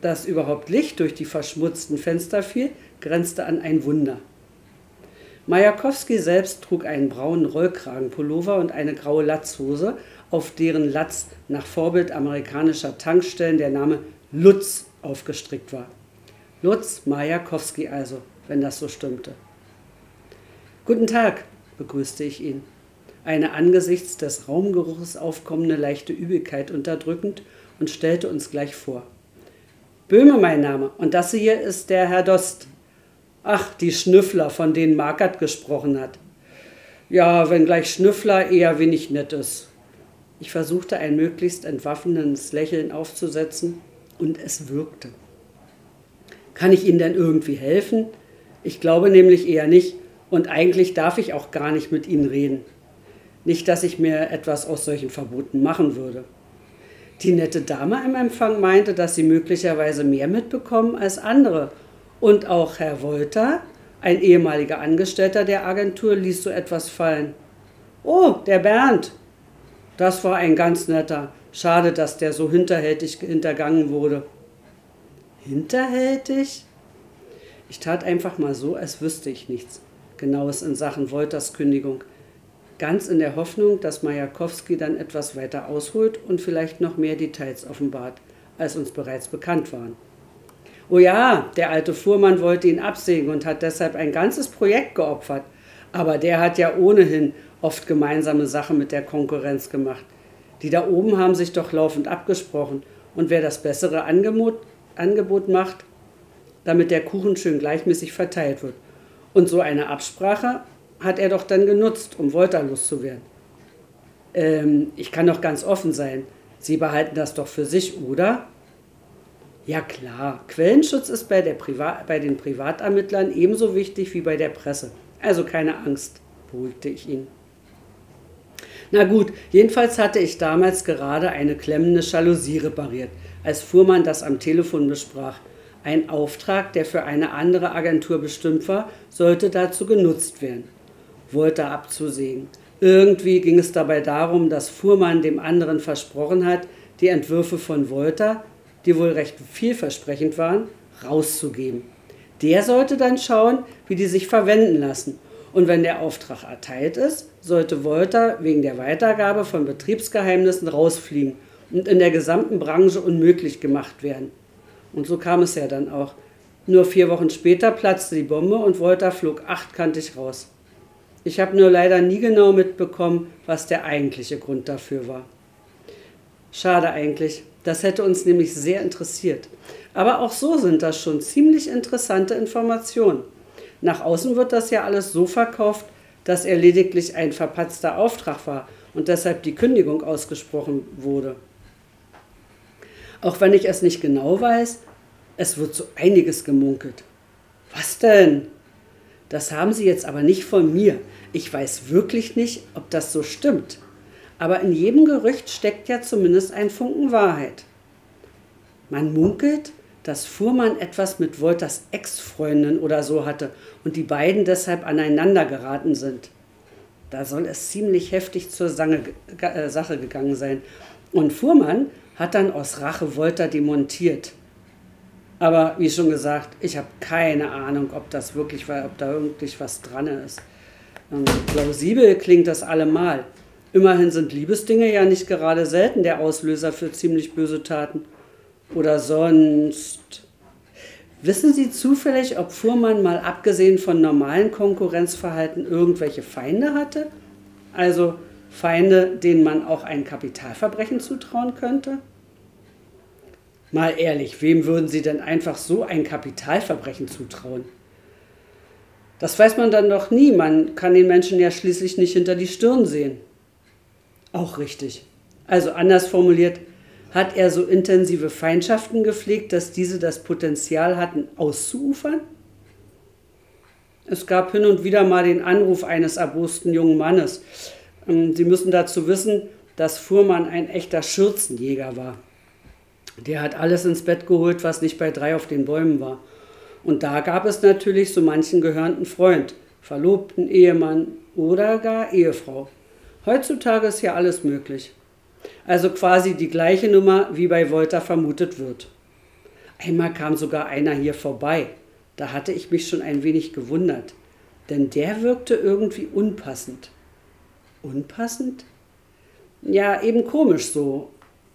S2: Dass überhaupt Licht durch die verschmutzten Fenster fiel, grenzte an ein Wunder. Majakowski selbst trug einen braunen Rollkragenpullover und eine graue Latzhose, auf deren Latz nach Vorbild amerikanischer Tankstellen der Name Lutz aufgestrickt war. Lutz Majakowski also, wenn das so stimmte. Guten Tag, begrüßte ich ihn. Eine angesichts des Raumgeruchs aufkommende leichte Übelkeit unterdrückend und stellte uns gleich vor. Böhme mein Name und das hier ist der Herr Dost. Ach, die Schnüffler, von denen Markert gesprochen hat. Ja, wenn gleich Schnüffler eher wenig nett ist. Ich versuchte ein möglichst entwaffnendes Lächeln aufzusetzen und es wirkte. Kann ich Ihnen denn irgendwie helfen? Ich glaube nämlich eher nicht und eigentlich darf ich auch gar nicht mit Ihnen reden. Nicht, dass ich mir etwas aus solchen Verboten machen würde. Die nette Dame im Empfang meinte, dass sie möglicherweise mehr mitbekommen als andere und auch Herr Wolter, ein ehemaliger Angestellter der Agentur, ließ so etwas fallen. Oh, der Bernd. Das war ein ganz netter. Schade, dass der so hinterhältig hintergangen wurde. Hinterhältig? Ich tat einfach mal so, als wüsste ich nichts Genaues in Sachen Wolters Kündigung. Ganz in der Hoffnung, dass Majakowski dann etwas weiter ausholt und vielleicht noch mehr Details offenbart, als uns bereits bekannt waren. Oh ja, der alte Fuhrmann wollte ihn absägen und hat deshalb ein ganzes Projekt geopfert. Aber der hat ja ohnehin oft gemeinsame Sachen mit der Konkurrenz gemacht. Die da oben haben sich doch laufend abgesprochen. Und wer das bessere Angebot, Angebot macht, damit der Kuchen schön gleichmäßig verteilt wird. Und so eine Absprache hat er doch dann genutzt, um Wolter loszuwerden. Ähm, ich kann doch ganz offen sein. Sie behalten das doch für sich, oder? Ja klar, Quellenschutz ist bei, bei den Privatermittlern ebenso wichtig wie bei der Presse. Also keine Angst, beruhigte ich ihn. Na gut, jedenfalls hatte ich damals gerade eine klemmende Jalousie repariert, als Fuhrmann das am Telefon besprach. Ein Auftrag, der für eine andere Agentur bestimmt war, sollte dazu genutzt werden. Wollte abzusägen. Irgendwie ging es dabei darum, dass Fuhrmann dem anderen versprochen hat, die Entwürfe von Wolter, die wohl recht vielversprechend waren, rauszugeben. Der sollte dann schauen, wie die sich verwenden lassen. Und wenn der Auftrag erteilt ist, sollte Wolter wegen der Weitergabe von Betriebsgeheimnissen rausfliegen und in der gesamten Branche unmöglich gemacht werden. Und so kam es ja dann auch. Nur vier Wochen später platzte die Bombe und Wolter flog achtkantig raus. Ich habe nur leider nie genau mitbekommen, was der eigentliche Grund dafür war. Schade eigentlich, das hätte uns nämlich sehr interessiert. Aber auch so sind das schon ziemlich interessante Informationen. Nach außen wird das ja alles so verkauft, dass er lediglich ein verpatzter Auftrag war und deshalb die Kündigung ausgesprochen wurde. Auch wenn ich es nicht genau weiß, es wird so einiges gemunkelt. Was denn? Das haben Sie jetzt aber nicht von mir. Ich weiß wirklich nicht, ob das so stimmt. Aber in jedem Gerücht steckt ja zumindest ein Funken Wahrheit. Man munkelt, dass Fuhrmann etwas mit Wolters Ex-Freundin oder so hatte und die beiden deshalb aneinander geraten sind. Da soll es ziemlich heftig zur äh, Sache gegangen sein. Und Fuhrmann hat dann aus Rache Wolter demontiert. Aber wie schon gesagt, ich habe keine Ahnung, ob das wirklich war, ob da wirklich was dran ist. Und ähm, plausibel klingt das allemal. Immerhin sind Liebesdinge ja nicht gerade selten der Auslöser für ziemlich böse Taten. Oder sonst. Wissen Sie zufällig, ob Fuhrmann mal abgesehen von normalen Konkurrenzverhalten irgendwelche Feinde hatte? Also Feinde, denen man auch ein Kapitalverbrechen zutrauen könnte? Mal ehrlich, wem würden Sie denn einfach so ein Kapitalverbrechen zutrauen? Das weiß man dann doch nie, man kann den Menschen ja schließlich nicht hinter die Stirn sehen. Auch richtig. Also anders formuliert, hat er so intensive Feindschaften gepflegt, dass diese das Potenzial hatten, auszuufern? Es gab hin und wieder mal den Anruf eines erbosten jungen Mannes. Ähm, Sie müssen dazu wissen, dass Fuhrmann ein echter Schürzenjäger war. Der hat alles ins Bett geholt, was nicht bei drei auf den Bäumen war. Und da gab es natürlich so manchen gehörnten Freund, Verlobten, Ehemann oder gar Ehefrau. Heutzutage ist ja alles möglich. Also quasi die gleiche Nummer, wie bei Volta vermutet wird. Einmal kam sogar einer hier vorbei. Da hatte ich mich schon ein wenig gewundert, denn der wirkte irgendwie unpassend. Unpassend? Ja, eben komisch so.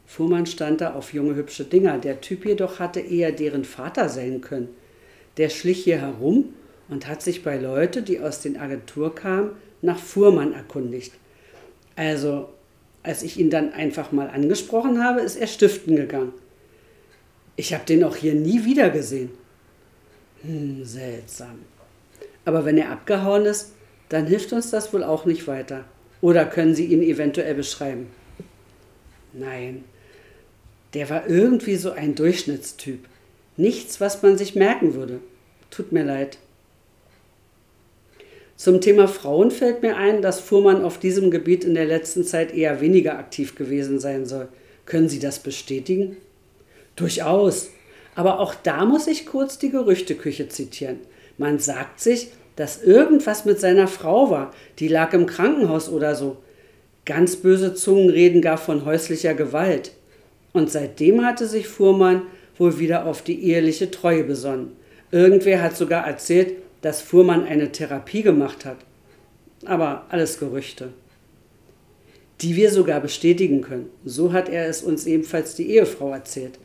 S2: Fuhrmann stand da auf junge hübsche Dinger. Der Typ jedoch hatte eher deren Vater sein können. Der schlich hier herum und hat sich bei Leute, die aus den Agentur kamen, nach Fuhrmann erkundigt. Also als ich ihn dann einfach mal angesprochen habe, ist er stiften gegangen. Ich habe den auch hier nie wieder gesehen. Hm, seltsam. Aber wenn er abgehauen ist, dann hilft uns das wohl auch nicht weiter. Oder können Sie ihn eventuell beschreiben? Nein, der war irgendwie so ein Durchschnittstyp. Nichts, was man sich merken würde. Tut mir leid. Zum Thema Frauen fällt mir ein, dass Fuhrmann auf diesem Gebiet in der letzten Zeit eher weniger aktiv gewesen sein soll. Können Sie das bestätigen? Durchaus. Aber auch da muss ich kurz die Gerüchteküche zitieren. Man sagt sich, dass irgendwas mit seiner Frau war. Die lag im Krankenhaus oder so. Ganz böse Zungen reden gar von häuslicher Gewalt. Und seitdem hatte sich Fuhrmann wohl wieder auf die eheliche Treue besonnen. Irgendwer hat sogar erzählt, dass Fuhrmann eine Therapie gemacht hat. Aber alles Gerüchte. Die wir sogar bestätigen können. So hat er es uns ebenfalls die Ehefrau erzählt.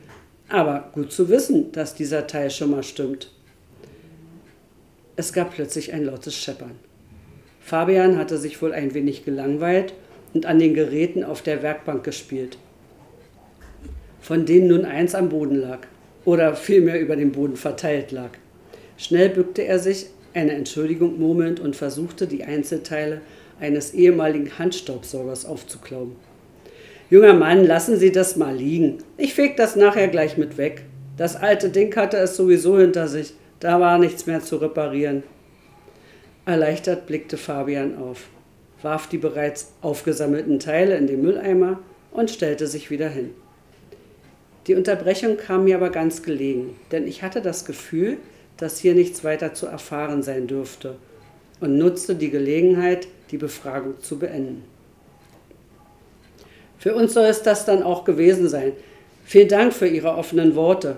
S2: Aber gut zu wissen, dass dieser Teil schon mal stimmt. Es gab plötzlich ein lautes Scheppern. Fabian hatte sich wohl ein wenig gelangweilt und an den Geräten auf der Werkbank gespielt, von denen nun eins am Boden lag oder vielmehr über dem Boden verteilt lag. Schnell bückte er sich, eine Entschuldigung murmelnd, und versuchte, die Einzelteile eines ehemaligen Handstaubsaugers aufzuklauben. Junger Mann, lassen Sie das mal liegen. Ich feg das nachher gleich mit weg. Das alte Ding hatte es sowieso hinter sich. Da war nichts mehr zu reparieren. Erleichtert blickte Fabian auf, warf die bereits aufgesammelten Teile in den Mülleimer und stellte sich wieder hin. Die Unterbrechung kam mir aber ganz gelegen, denn ich hatte das Gefühl, dass hier nichts weiter zu erfahren sein dürfte. und nutzte die Gelegenheit, die Befragung zu beenden. Für uns soll es das dann auch gewesen sein. Vielen Dank für Ihre offenen Worte.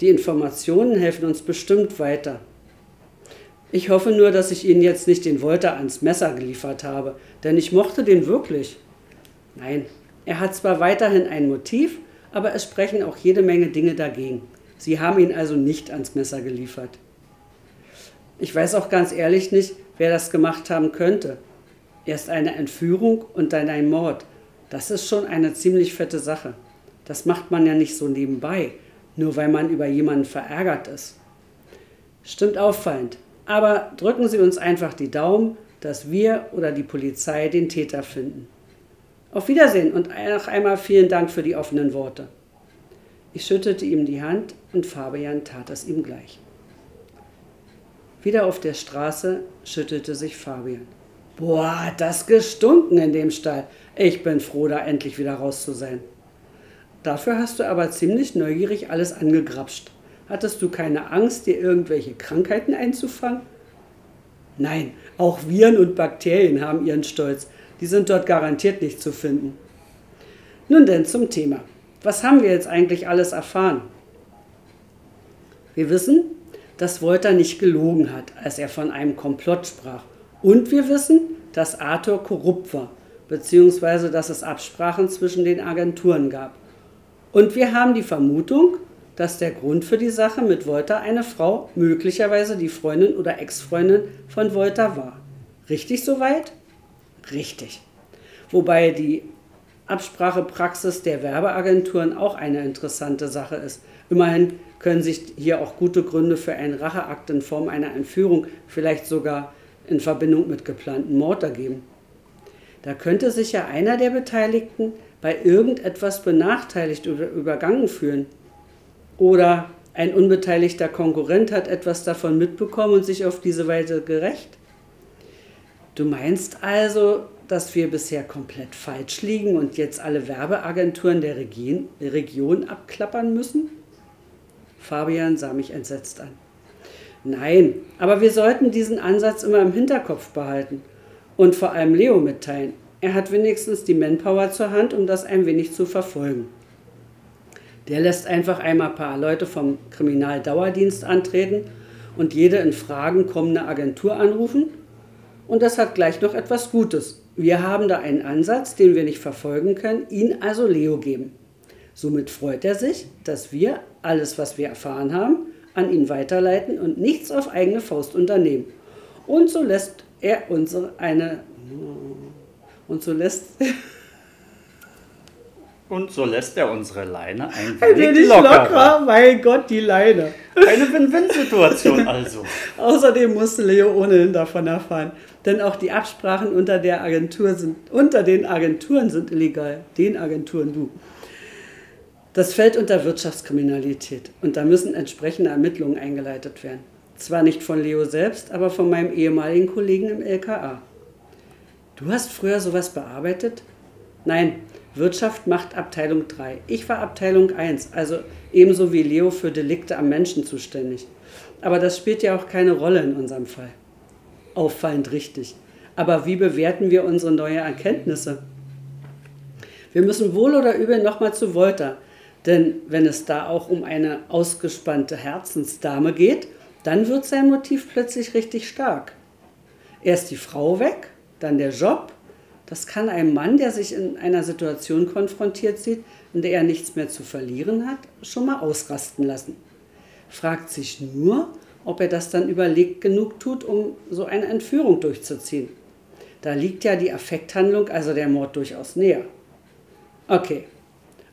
S2: Die Informationen helfen uns bestimmt weiter. Ich hoffe nur, dass ich Ihnen jetzt nicht den Wolter ans Messer geliefert habe, denn ich mochte den wirklich. Nein, er hat zwar weiterhin ein Motiv, aber es sprechen auch jede Menge Dinge dagegen. Sie haben ihn also nicht ans Messer geliefert. Ich weiß auch ganz ehrlich nicht, wer das gemacht haben könnte. Erst eine Entführung und dann ein Mord. Das ist schon eine ziemlich fette Sache. Das macht man ja nicht so nebenbei, nur weil man über jemanden verärgert ist. Stimmt auffallend. Aber drücken Sie uns einfach die Daumen, dass wir oder die Polizei den Täter finden. Auf Wiedersehen und noch einmal vielen Dank für die offenen Worte. Ich schüttete ihm die Hand und Fabian tat es ihm gleich. Wieder auf der Straße schüttelte sich Fabian. Boah, hat das gestunken in dem Stall. Ich bin froh, da endlich wieder raus zu sein. Dafür hast du aber ziemlich neugierig alles angegrapscht. Hattest du keine Angst, dir irgendwelche Krankheiten einzufangen? Nein, auch Viren und Bakterien haben ihren Stolz. Die sind dort garantiert nicht zu finden. Nun denn zum Thema. Was haben wir jetzt eigentlich alles erfahren? Wir wissen, dass Wolter nicht gelogen hat, als er von einem Komplott sprach. Und wir wissen, dass Arthur korrupt war, beziehungsweise dass es Absprachen zwischen den Agenturen gab. Und wir haben die Vermutung, dass der Grund für die Sache mit Wolter eine Frau, möglicherweise die Freundin oder Ex-Freundin von Wolter war. Richtig soweit? Richtig. Wobei die Absprachepraxis der Werbeagenturen auch eine interessante Sache ist. Immerhin können sich hier auch gute Gründe für einen Racheakt in Form einer Entführung, vielleicht sogar in Verbindung mit geplanten Mord ergeben. Da könnte sich ja einer der Beteiligten bei irgendetwas benachteiligt oder übergangen fühlen. Oder ein unbeteiligter Konkurrent hat etwas davon mitbekommen und sich auf diese Weise gerecht. Du meinst also, dass wir bisher komplett falsch liegen und jetzt alle Werbeagenturen der Region, der Region abklappern müssen? Fabian sah mich entsetzt an. Nein, aber wir sollten diesen Ansatz immer im Hinterkopf behalten und vor allem Leo mitteilen. Er hat wenigstens die Manpower zur Hand, um das ein wenig zu verfolgen. Der lässt einfach einmal ein paar Leute vom Kriminaldauerdienst antreten und jede in Fragen kommende Agentur anrufen. Und das hat gleich noch etwas Gutes. Wir haben da einen Ansatz, den wir nicht verfolgen können, ihn also Leo geben. Somit freut er sich, dass wir alles, was wir erfahren haben, an ihn weiterleiten und nichts auf eigene Faust unternehmen. Und so lässt er unsere eine und so lässt
S1: und so lässt er unsere Leine ein
S2: wenig, ein wenig lockerer. lockerer. Mein Gott, die Leine.
S1: Eine Win-Win-Situation also.
S2: Außerdem musste Leo ohnehin davon erfahren. Denn auch die Absprachen unter der Agentur sind, unter den Agenturen sind illegal. Den Agenturen, du. Das fällt unter Wirtschaftskriminalität und da müssen entsprechende Ermittlungen eingeleitet werden. Zwar nicht von Leo selbst, aber von meinem ehemaligen Kollegen im LKA. Du hast früher sowas bearbeitet? Nein, Wirtschaft macht Abteilung 3. Ich war Abteilung 1, also ebenso wie Leo für Delikte am Menschen zuständig. Aber das spielt ja auch keine Rolle in unserem Fall. Auffallend richtig. Aber wie bewerten wir unsere neuen Erkenntnisse? Wir müssen wohl oder übel nochmal zu Volta, denn wenn es da auch um eine ausgespannte Herzensdame geht, dann wird sein Motiv plötzlich richtig stark. Erst die Frau weg, dann der Job. Das kann einem Mann, der sich in einer Situation konfrontiert sieht, in der er nichts mehr zu verlieren hat, schon mal ausrasten lassen. Fragt sich nur, ob er das dann überlegt genug tut, um so eine Entführung durchzuziehen. Da liegt ja die Affekthandlung, also der Mord, durchaus näher. Okay,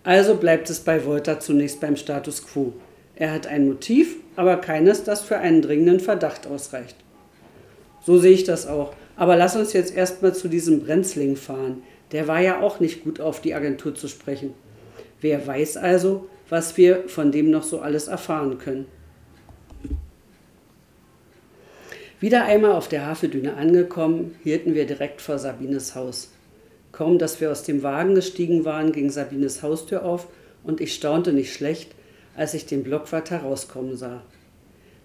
S2: also bleibt es bei Volta zunächst beim Status quo. Er hat ein Motiv, aber keines, das für einen dringenden Verdacht ausreicht. So sehe ich das auch. Aber lass uns jetzt erstmal zu diesem Brenzling fahren. Der war ja auch nicht gut auf die Agentur zu sprechen. Wer weiß also, was wir von dem noch so alles erfahren können. Wieder einmal auf der Hafedüne angekommen, hielten wir direkt vor Sabines Haus. Kaum, dass wir aus dem Wagen gestiegen waren, ging Sabines Haustür auf und ich staunte nicht schlecht, als ich den Blockwart herauskommen sah.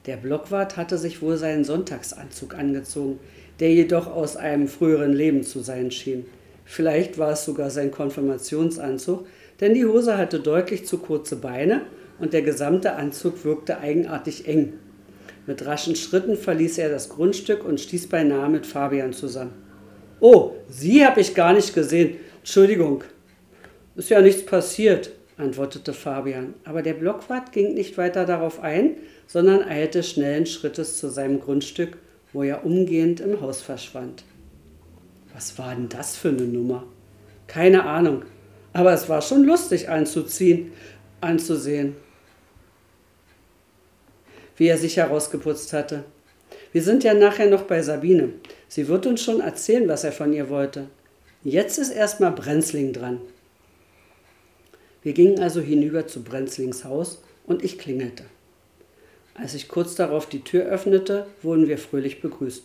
S2: Der Blockwart hatte sich wohl seinen Sonntagsanzug angezogen, der jedoch aus einem früheren Leben zu sein schien. Vielleicht war es sogar sein Konfirmationsanzug, denn die Hose hatte deutlich zu kurze Beine und der gesamte Anzug wirkte eigenartig eng. Mit raschen Schritten verließ er das Grundstück und stieß beinahe mit Fabian zusammen. Oh, Sie habe ich gar nicht gesehen. Entschuldigung. Ist ja nichts passiert, antwortete Fabian. Aber der Blockwart ging nicht weiter darauf ein, sondern eilte schnellen Schrittes zu seinem Grundstück, wo er umgehend im Haus verschwand. Was war denn das für eine Nummer? Keine Ahnung. Aber es war schon lustig anzuziehen, anzusehen, wie er sich herausgeputzt hatte. Wir sind ja nachher noch bei Sabine. Sie wird uns schon erzählen, was er von ihr wollte. Jetzt ist erstmal Brenzling dran. Wir gingen also hinüber zu Brenzlings Haus und ich klingelte. Als ich kurz darauf die Tür öffnete, wurden wir fröhlich begrüßt.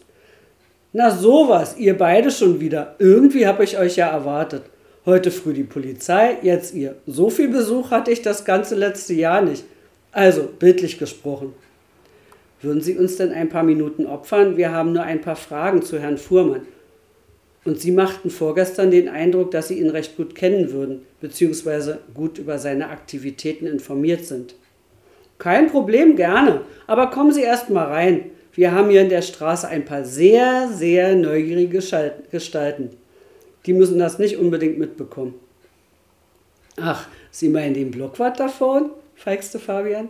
S2: Na sowas, ihr beide schon wieder. Irgendwie habe ich euch ja erwartet. Heute früh die Polizei, jetzt ihr. So viel Besuch hatte ich das ganze letzte Jahr nicht. Also, bildlich gesprochen. Würden Sie uns denn ein paar Minuten opfern? Wir haben nur ein paar Fragen zu Herrn Fuhrmann. Und Sie machten vorgestern den Eindruck, dass Sie ihn recht gut kennen würden, beziehungsweise gut über seine Aktivitäten informiert sind. Kein Problem, gerne. Aber kommen Sie erst mal rein. Wir haben hier in der Straße ein paar sehr, sehr neugierige Gestalten. Die müssen das nicht unbedingt mitbekommen. Ach, Sie meinen den Blockwart da vorn? feixte Fabian.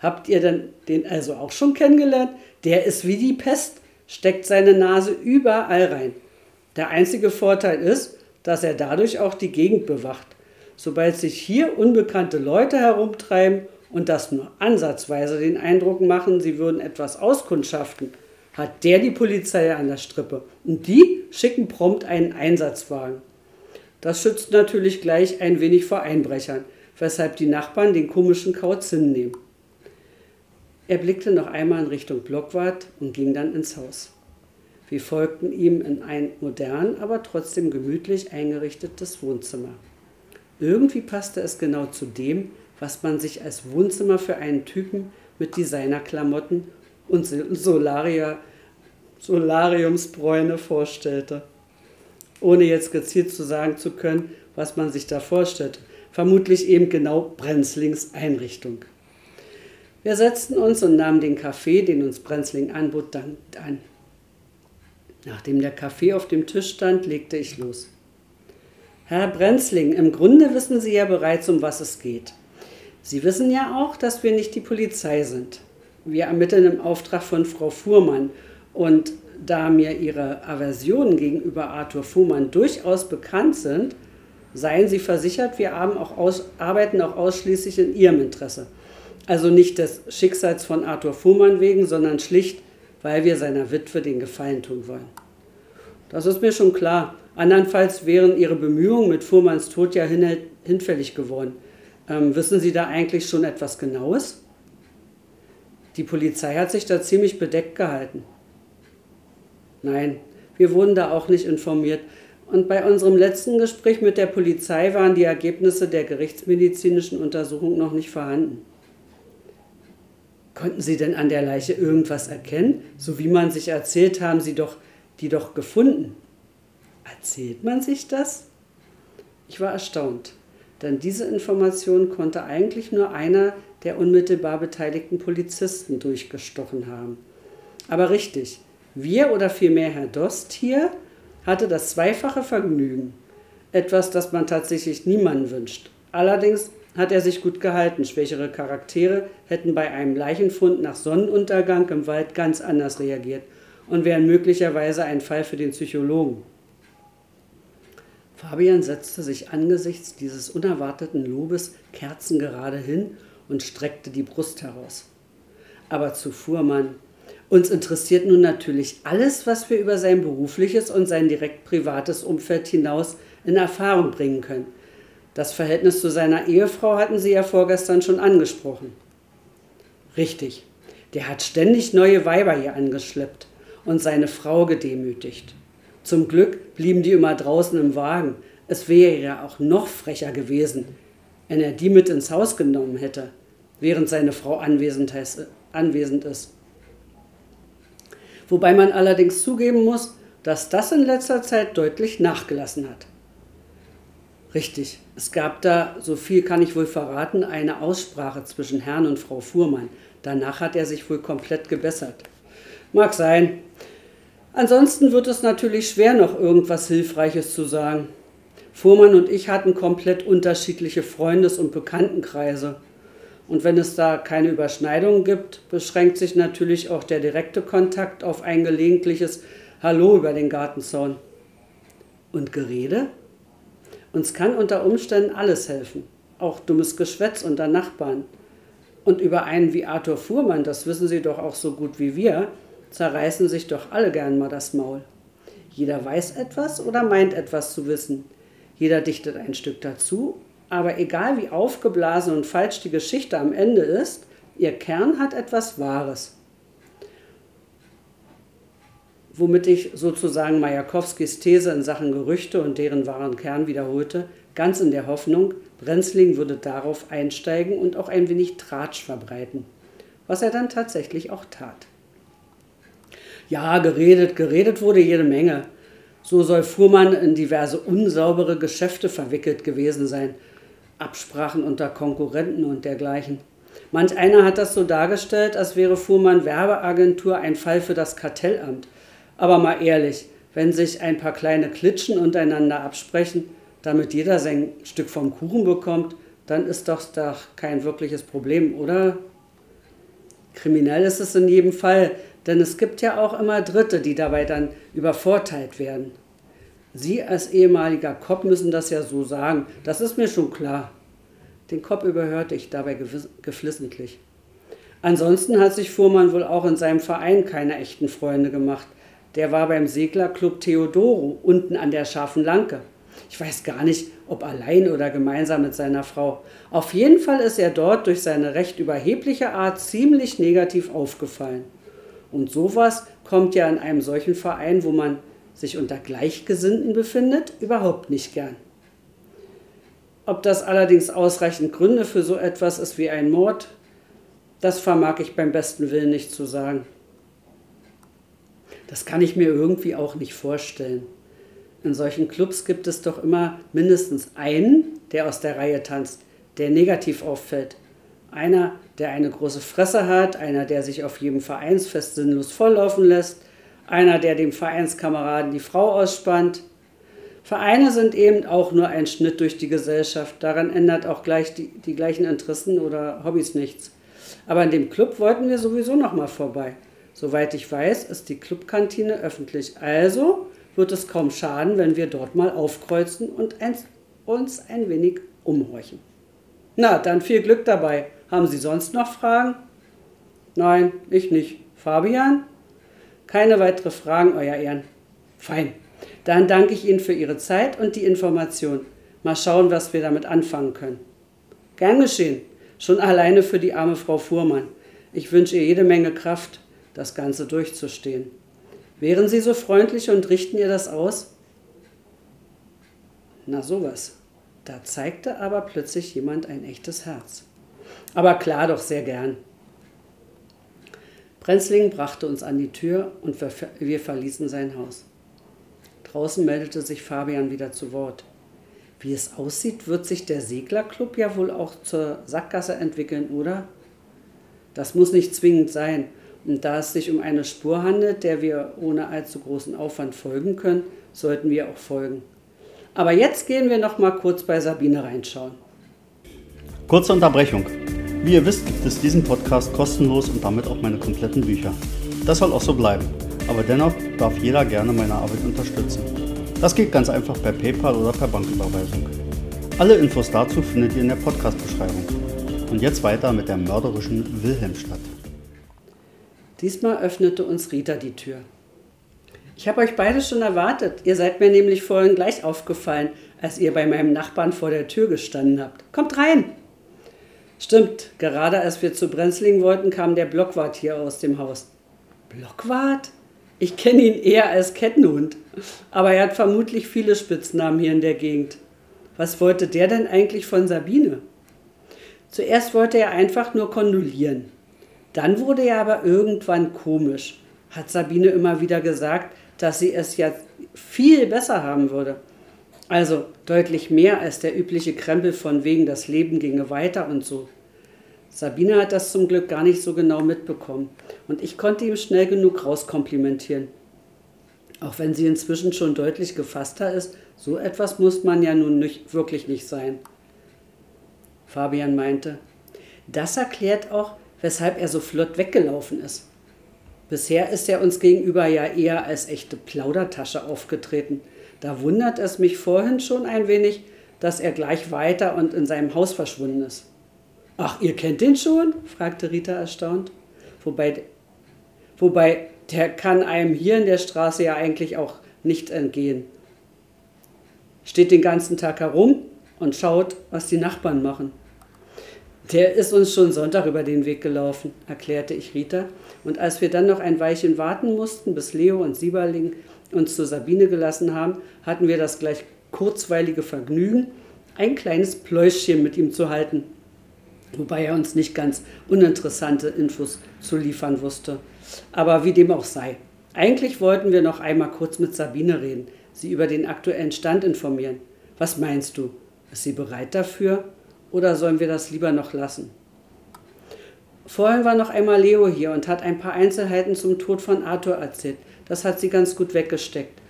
S2: Habt ihr denn den also auch schon kennengelernt? Der ist wie die Pest, steckt seine Nase überall rein. Der einzige Vorteil ist, dass er dadurch auch die Gegend bewacht. Sobald sich hier unbekannte Leute herumtreiben und das nur ansatzweise den Eindruck machen, sie würden etwas auskundschaften, hat der die Polizei an der Strippe. Und die schicken prompt einen Einsatzwagen. Das schützt natürlich gleich ein wenig vor Einbrechern, weshalb die Nachbarn den komischen Kauz hinnehmen. Er blickte noch einmal in Richtung Blockwart und ging dann ins Haus. Wir folgten ihm in ein modern, aber trotzdem gemütlich eingerichtetes Wohnzimmer. Irgendwie passte es genau zu dem, was man sich als Wohnzimmer für einen Typen mit Designerklamotten und Solaria, Solariumsbräune vorstellte. Ohne jetzt gezielt zu sagen zu können, was man sich da vorstellt. Vermutlich eben genau Brenzlings Einrichtung. Wir setzten uns und nahmen den Kaffee, den uns Brenzling anbot, dankend an. Nachdem der Kaffee auf dem Tisch stand, legte ich los. Herr Brenzling, im Grunde wissen Sie ja bereits, um was es geht. Sie wissen ja auch, dass wir nicht die Polizei sind. Wir ermitteln im Auftrag von Frau Fuhrmann. Und da mir Ihre Aversionen gegenüber Arthur Fuhrmann durchaus bekannt sind, seien Sie versichert, wir auch aus, arbeiten auch ausschließlich in Ihrem Interesse. Also nicht des Schicksals von Arthur Fuhrmann wegen, sondern schlicht, weil wir seiner Witwe den Gefallen tun wollen. Das ist mir schon klar. Andernfalls wären Ihre Bemühungen mit Fuhrmanns Tod ja hin, hinfällig geworden. Ähm, wissen Sie da eigentlich schon etwas Genaues? Die Polizei hat sich da ziemlich bedeckt gehalten. Nein, wir wurden da auch nicht informiert. Und bei unserem letzten Gespräch mit der Polizei waren die Ergebnisse der gerichtsmedizinischen Untersuchung noch nicht vorhanden. Konnten Sie denn an der Leiche irgendwas erkennen? So wie man sich erzählt, haben Sie doch die doch gefunden. Erzählt man sich das? Ich war erstaunt, denn diese Information konnte eigentlich nur einer der unmittelbar beteiligten Polizisten durchgestochen haben. Aber richtig, wir oder vielmehr Herr Dost hier hatte das zweifache Vergnügen. Etwas, das man tatsächlich niemanden wünscht. Allerdings hat er sich gut gehalten. Schwächere Charaktere hätten bei einem Leichenfund nach Sonnenuntergang im Wald ganz anders reagiert und wären möglicherweise ein Fall für den Psychologen. Fabian setzte sich angesichts dieses unerwarteten Lobes kerzengerade hin und streckte die Brust heraus. Aber zu Fuhrmann, uns interessiert nun natürlich alles, was wir über sein berufliches und sein direkt privates Umfeld hinaus in Erfahrung bringen können. Das Verhältnis zu seiner Ehefrau hatten Sie ja vorgestern schon angesprochen. Richtig. Der hat ständig neue Weiber hier angeschleppt und seine Frau gedemütigt. Zum Glück blieben die immer draußen im Wagen. Es wäre ja auch noch frecher gewesen, wenn er die mit ins Haus genommen hätte. während seine Frau anwesend ist. Wobei man allerdings zugeben muss, dass das in letzter Zeit deutlich nachgelassen hat. Richtig, es gab da, so viel kann ich wohl verraten, eine Aussprache zwischen Herrn und Frau Fuhrmann. Danach hat er sich wohl komplett gebessert. Mag sein. Ansonsten wird es natürlich schwer, noch irgendwas Hilfreiches zu sagen. Fuhrmann und ich hatten komplett unterschiedliche Freundes- und Bekanntenkreise. Und wenn es da keine Überschneidungen gibt, beschränkt sich natürlich auch der direkte Kontakt auf ein gelegentliches Hallo über den Gartenzaun. Und Gerede? Uns kann unter Umständen alles helfen, auch dummes Geschwätz unter Nachbarn. Und über einen wie Arthur Fuhrmann, das wissen Sie doch auch so gut wie wir, zerreißen sich doch alle gern mal das Maul. Jeder weiß etwas oder meint etwas zu wissen. Jeder dichtet ein Stück dazu, aber egal wie aufgeblasen und falsch die Geschichte am Ende ist, ihr Kern hat etwas Wahres. Womit ich sozusagen Majakowskis These in Sachen Gerüchte und deren wahren Kern wiederholte, ganz in der Hoffnung, Brenzling würde darauf einsteigen und auch ein wenig Tratsch verbreiten, was er dann tatsächlich auch tat. Ja, geredet, geredet wurde jede Menge. So soll Fuhrmann in diverse unsaubere Geschäfte verwickelt gewesen sein. Absprachen unter Konkurrenten und dergleichen. Manch einer hat das so dargestellt, als wäre Fuhrmann Werbeagentur ein Fall für das Kartellamt. Aber mal ehrlich, wenn sich ein paar kleine Klitschen untereinander absprechen, damit jeder sein Stück vom Kuchen bekommt, dann ist doch doch kein wirkliches Problem, oder? Kriminell ist es in jedem Fall, denn es gibt ja auch immer Dritte, die dabei dann übervorteilt werden. Sie als ehemaliger Cop müssen das ja so sagen. Das ist mir schon klar. Den Cop überhörte ich dabei geflissentlich. Ansonsten hat sich Fuhrmann wohl auch in seinem Verein keine echten Freunde gemacht. Der war beim Seglerclub Theodoro unten an der scharfen Lanke. Ich weiß gar nicht, ob allein oder gemeinsam mit seiner Frau. Auf jeden Fall ist er dort durch seine recht überhebliche Art ziemlich negativ aufgefallen. Und sowas kommt ja in einem solchen Verein, wo man sich unter Gleichgesinnten befindet, überhaupt nicht gern. Ob das allerdings ausreichend Gründe für so etwas ist wie ein Mord, das vermag ich beim besten Willen nicht zu sagen. Das kann ich mir irgendwie auch nicht vorstellen. In solchen Clubs gibt es doch immer mindestens einen, der aus der Reihe tanzt, der negativ auffällt. Einer, der eine große Fresse hat, einer, der sich auf jedem Vereinsfest sinnlos volllaufen lässt, einer, der dem Vereinskameraden die Frau ausspannt. Vereine sind eben auch nur ein Schnitt durch die Gesellschaft. Daran ändert auch gleich die, die gleichen Interessen oder Hobbys nichts. Aber in dem Club wollten wir sowieso noch mal vorbei. Soweit ich weiß, ist die Clubkantine öffentlich. Also wird es kaum schaden, wenn wir dort mal aufkreuzen und uns ein wenig umhorchen. Na, dann viel Glück dabei. Haben Sie sonst noch Fragen? Nein, ich nicht. Fabian? Keine weitere Fragen, Euer Ehren. Fein. Dann danke ich Ihnen für Ihre Zeit und die Information. Mal schauen, was wir damit anfangen können. Gern geschehen. Schon alleine für die arme Frau Fuhrmann. Ich wünsche ihr jede Menge Kraft das Ganze durchzustehen. Wären Sie so freundlich und richten ihr das aus? Na sowas. Da zeigte aber plötzlich jemand ein echtes Herz. Aber klar doch sehr gern. Brenzling brachte uns an die Tür und wir verließen sein Haus. Draußen meldete sich Fabian wieder zu Wort. Wie es aussieht, wird sich der Seglerclub ja wohl auch zur Sackgasse entwickeln, oder? Das muss nicht zwingend sein. Und da es sich um eine Spur handelt, der wir ohne allzu großen Aufwand folgen können, sollten wir auch folgen. Aber jetzt gehen wir noch mal kurz bei Sabine reinschauen.
S1: Kurze Unterbrechung. Wie ihr wisst, gibt es diesen Podcast kostenlos und damit auch meine kompletten Bücher. Das soll auch so bleiben. Aber dennoch darf jeder gerne meine Arbeit unterstützen. Das geht ganz einfach per PayPal oder per Banküberweisung. Alle Infos dazu findet ihr in der Podcast-Beschreibung. Und jetzt weiter mit der mörderischen Wilhelmstadt.
S2: Diesmal öffnete uns Rita die Tür. Ich habe euch beide schon erwartet. Ihr seid mir nämlich vorhin gleich aufgefallen, als ihr bei meinem Nachbarn vor der Tür gestanden habt. Kommt rein! Stimmt, gerade als wir zu Brenzling wollten, kam der Blockwart hier aus dem Haus. Blockwart? Ich kenne ihn eher als Kettenhund. Aber er hat vermutlich viele Spitznamen hier in der Gegend. Was wollte der denn eigentlich von Sabine? Zuerst wollte er einfach nur kondolieren. Dann wurde er aber irgendwann komisch, hat Sabine immer wieder gesagt, dass sie es ja viel besser haben würde. Also deutlich mehr als der übliche Krempel von wegen, das Leben ginge weiter und so. Sabine hat das zum Glück gar nicht so genau mitbekommen und ich konnte ihm schnell genug rauskomplimentieren. Auch wenn sie inzwischen schon deutlich gefasster ist, so etwas muss man ja nun nicht, wirklich nicht sein. Fabian meinte, das erklärt auch, weshalb er so flott weggelaufen ist. Bisher ist er uns gegenüber ja eher als echte Plaudertasche aufgetreten. Da wundert es mich vorhin schon ein wenig, dass er gleich weiter und in seinem Haus verschwunden ist. Ach, ihr kennt den schon? fragte Rita erstaunt. Wobei, wobei, der kann einem hier in der Straße ja eigentlich auch nicht entgehen. Steht den ganzen Tag herum und schaut, was die Nachbarn machen. Der ist uns schon Sonntag über den Weg gelaufen, erklärte ich Rita. Und als wir dann noch ein Weilchen warten mussten, bis Leo und Sieberling uns zu Sabine gelassen haben, hatten wir das gleich kurzweilige Vergnügen, ein kleines Pläuschchen mit ihm zu halten. Wobei er uns nicht ganz uninteressante Infos zu liefern wusste. Aber wie dem auch sei. Eigentlich wollten wir noch einmal kurz mit Sabine reden, sie über den aktuellen Stand informieren. Was meinst du? Ist sie bereit dafür? Oder sollen wir das lieber noch lassen? Vorhin war noch einmal Leo hier und hat ein paar Einzelheiten zum Tod von Arthur erzählt. Das hat sie ganz gut weggesteckt.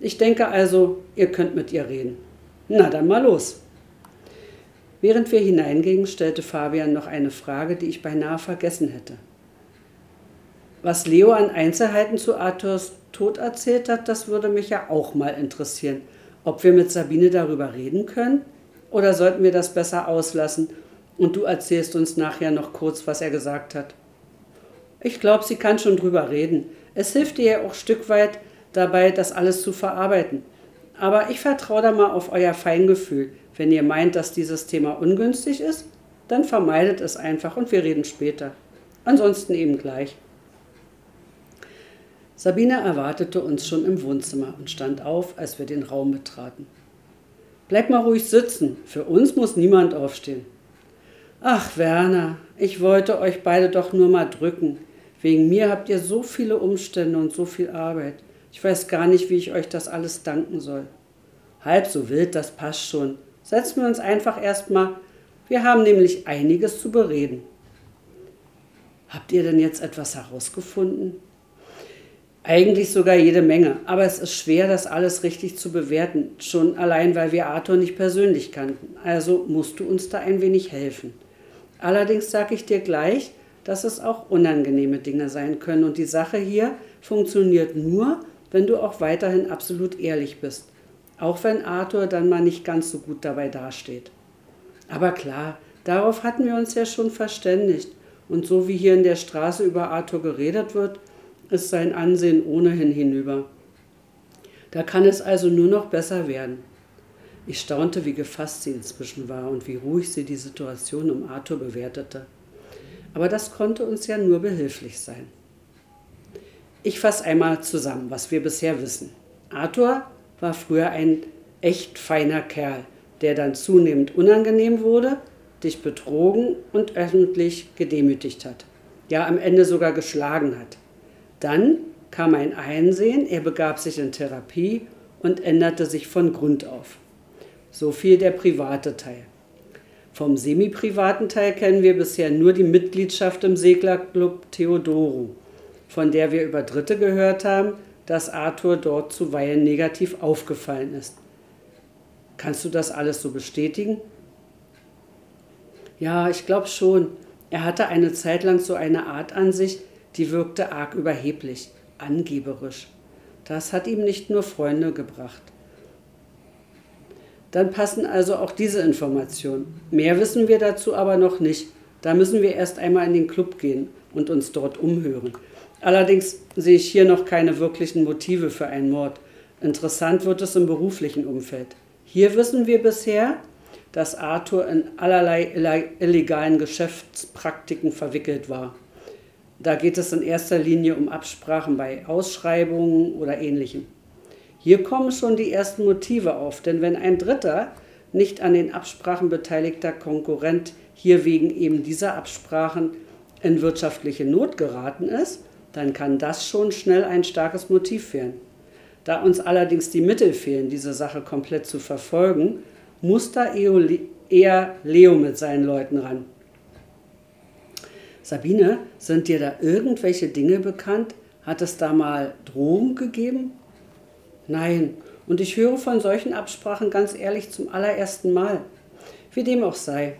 S2: Ich denke also, ihr könnt mit ihr reden. Na dann mal los. Während wir hineingingen, stellte Fabian noch eine Frage, die ich beinahe vergessen hätte. Was Leo an Einzelheiten zu Arthurs Tod erzählt hat, das würde mich ja auch mal interessieren. Ob wir mit Sabine darüber reden können? Oder sollten wir das besser auslassen und du erzählst uns nachher noch kurz, was er gesagt hat? Ich glaube, sie kann schon drüber reden. Es hilft ihr ja auch Stück weit dabei, das alles zu verarbeiten. Aber ich vertraue da mal auf euer Feingefühl. Wenn ihr meint, dass dieses Thema ungünstig ist, dann vermeidet es einfach und wir reden später. Ansonsten eben gleich. Sabine erwartete uns schon im Wohnzimmer und stand auf, als wir den Raum betraten. Bleib mal ruhig sitzen. Für uns muss niemand aufstehen. Ach, Werner, ich wollte euch beide doch nur mal drücken. Wegen mir habt ihr so viele Umstände und so viel Arbeit. Ich weiß gar nicht, wie ich euch das alles danken soll. Halb so wild, das passt schon. Setzen wir uns einfach erstmal. Wir haben nämlich einiges zu bereden. Habt ihr denn jetzt etwas herausgefunden? Eigentlich sogar jede Menge, aber es ist schwer, das alles richtig zu bewerten, schon allein, weil wir Arthur nicht persönlich kannten. Also musst du uns da ein wenig helfen. Allerdings sage ich dir gleich, dass es auch unangenehme Dinge sein können und die Sache hier funktioniert nur, wenn du auch weiterhin absolut ehrlich bist, auch wenn Arthur dann mal nicht ganz so gut dabei dasteht. Aber klar, darauf hatten wir uns ja schon verständigt und so wie hier in der Straße über Arthur geredet wird, ist sein Ansehen ohnehin hinüber. Da kann es also nur noch besser werden. Ich staunte, wie gefasst sie inzwischen war und wie ruhig sie die Situation um Arthur bewertete. Aber das konnte uns ja nur behilflich sein. Ich fasse einmal zusammen, was wir bisher wissen. Arthur war früher ein echt feiner Kerl, der dann zunehmend unangenehm wurde, dich betrogen und öffentlich gedemütigt hat. Ja, am Ende sogar geschlagen hat. Dann kam ein Einsehen, er begab sich in Therapie und änderte sich von Grund auf. So viel der private Teil. Vom semi-privaten Teil kennen wir bisher nur die Mitgliedschaft im Seglerclub Theodoro, von der wir über Dritte gehört haben, dass Arthur dort zuweilen negativ aufgefallen ist. Kannst du das alles so bestätigen? Ja, ich glaube schon. Er hatte eine Zeit lang so eine Art an sich, die wirkte arg überheblich, angeberisch. Das hat ihm nicht nur Freunde gebracht. Dann passen also auch diese Informationen. Mehr wissen wir dazu aber noch nicht. Da müssen wir erst einmal in den Club gehen und uns dort umhören. Allerdings sehe ich hier noch keine wirklichen Motive für einen Mord. Interessant wird es im beruflichen Umfeld. Hier wissen wir bisher, dass Arthur in allerlei illegalen Geschäftspraktiken verwickelt war. Da geht es in erster Linie um Absprachen bei Ausschreibungen oder ähnlichem. Hier kommen schon die ersten Motive auf, denn wenn ein Dritter nicht an den Absprachen beteiligter Konkurrent hier wegen eben dieser Absprachen in wirtschaftliche Not geraten ist, dann kann das schon schnell ein starkes Motiv werden. Da uns allerdings die Mittel fehlen, diese Sache komplett zu verfolgen, muss da eher Leo mit seinen Leuten ran. Sabine, sind dir da irgendwelche Dinge bekannt? Hat es da mal Drohungen gegeben? Nein, und ich höre von solchen Absprachen ganz ehrlich zum allerersten Mal. Wie dem auch sei.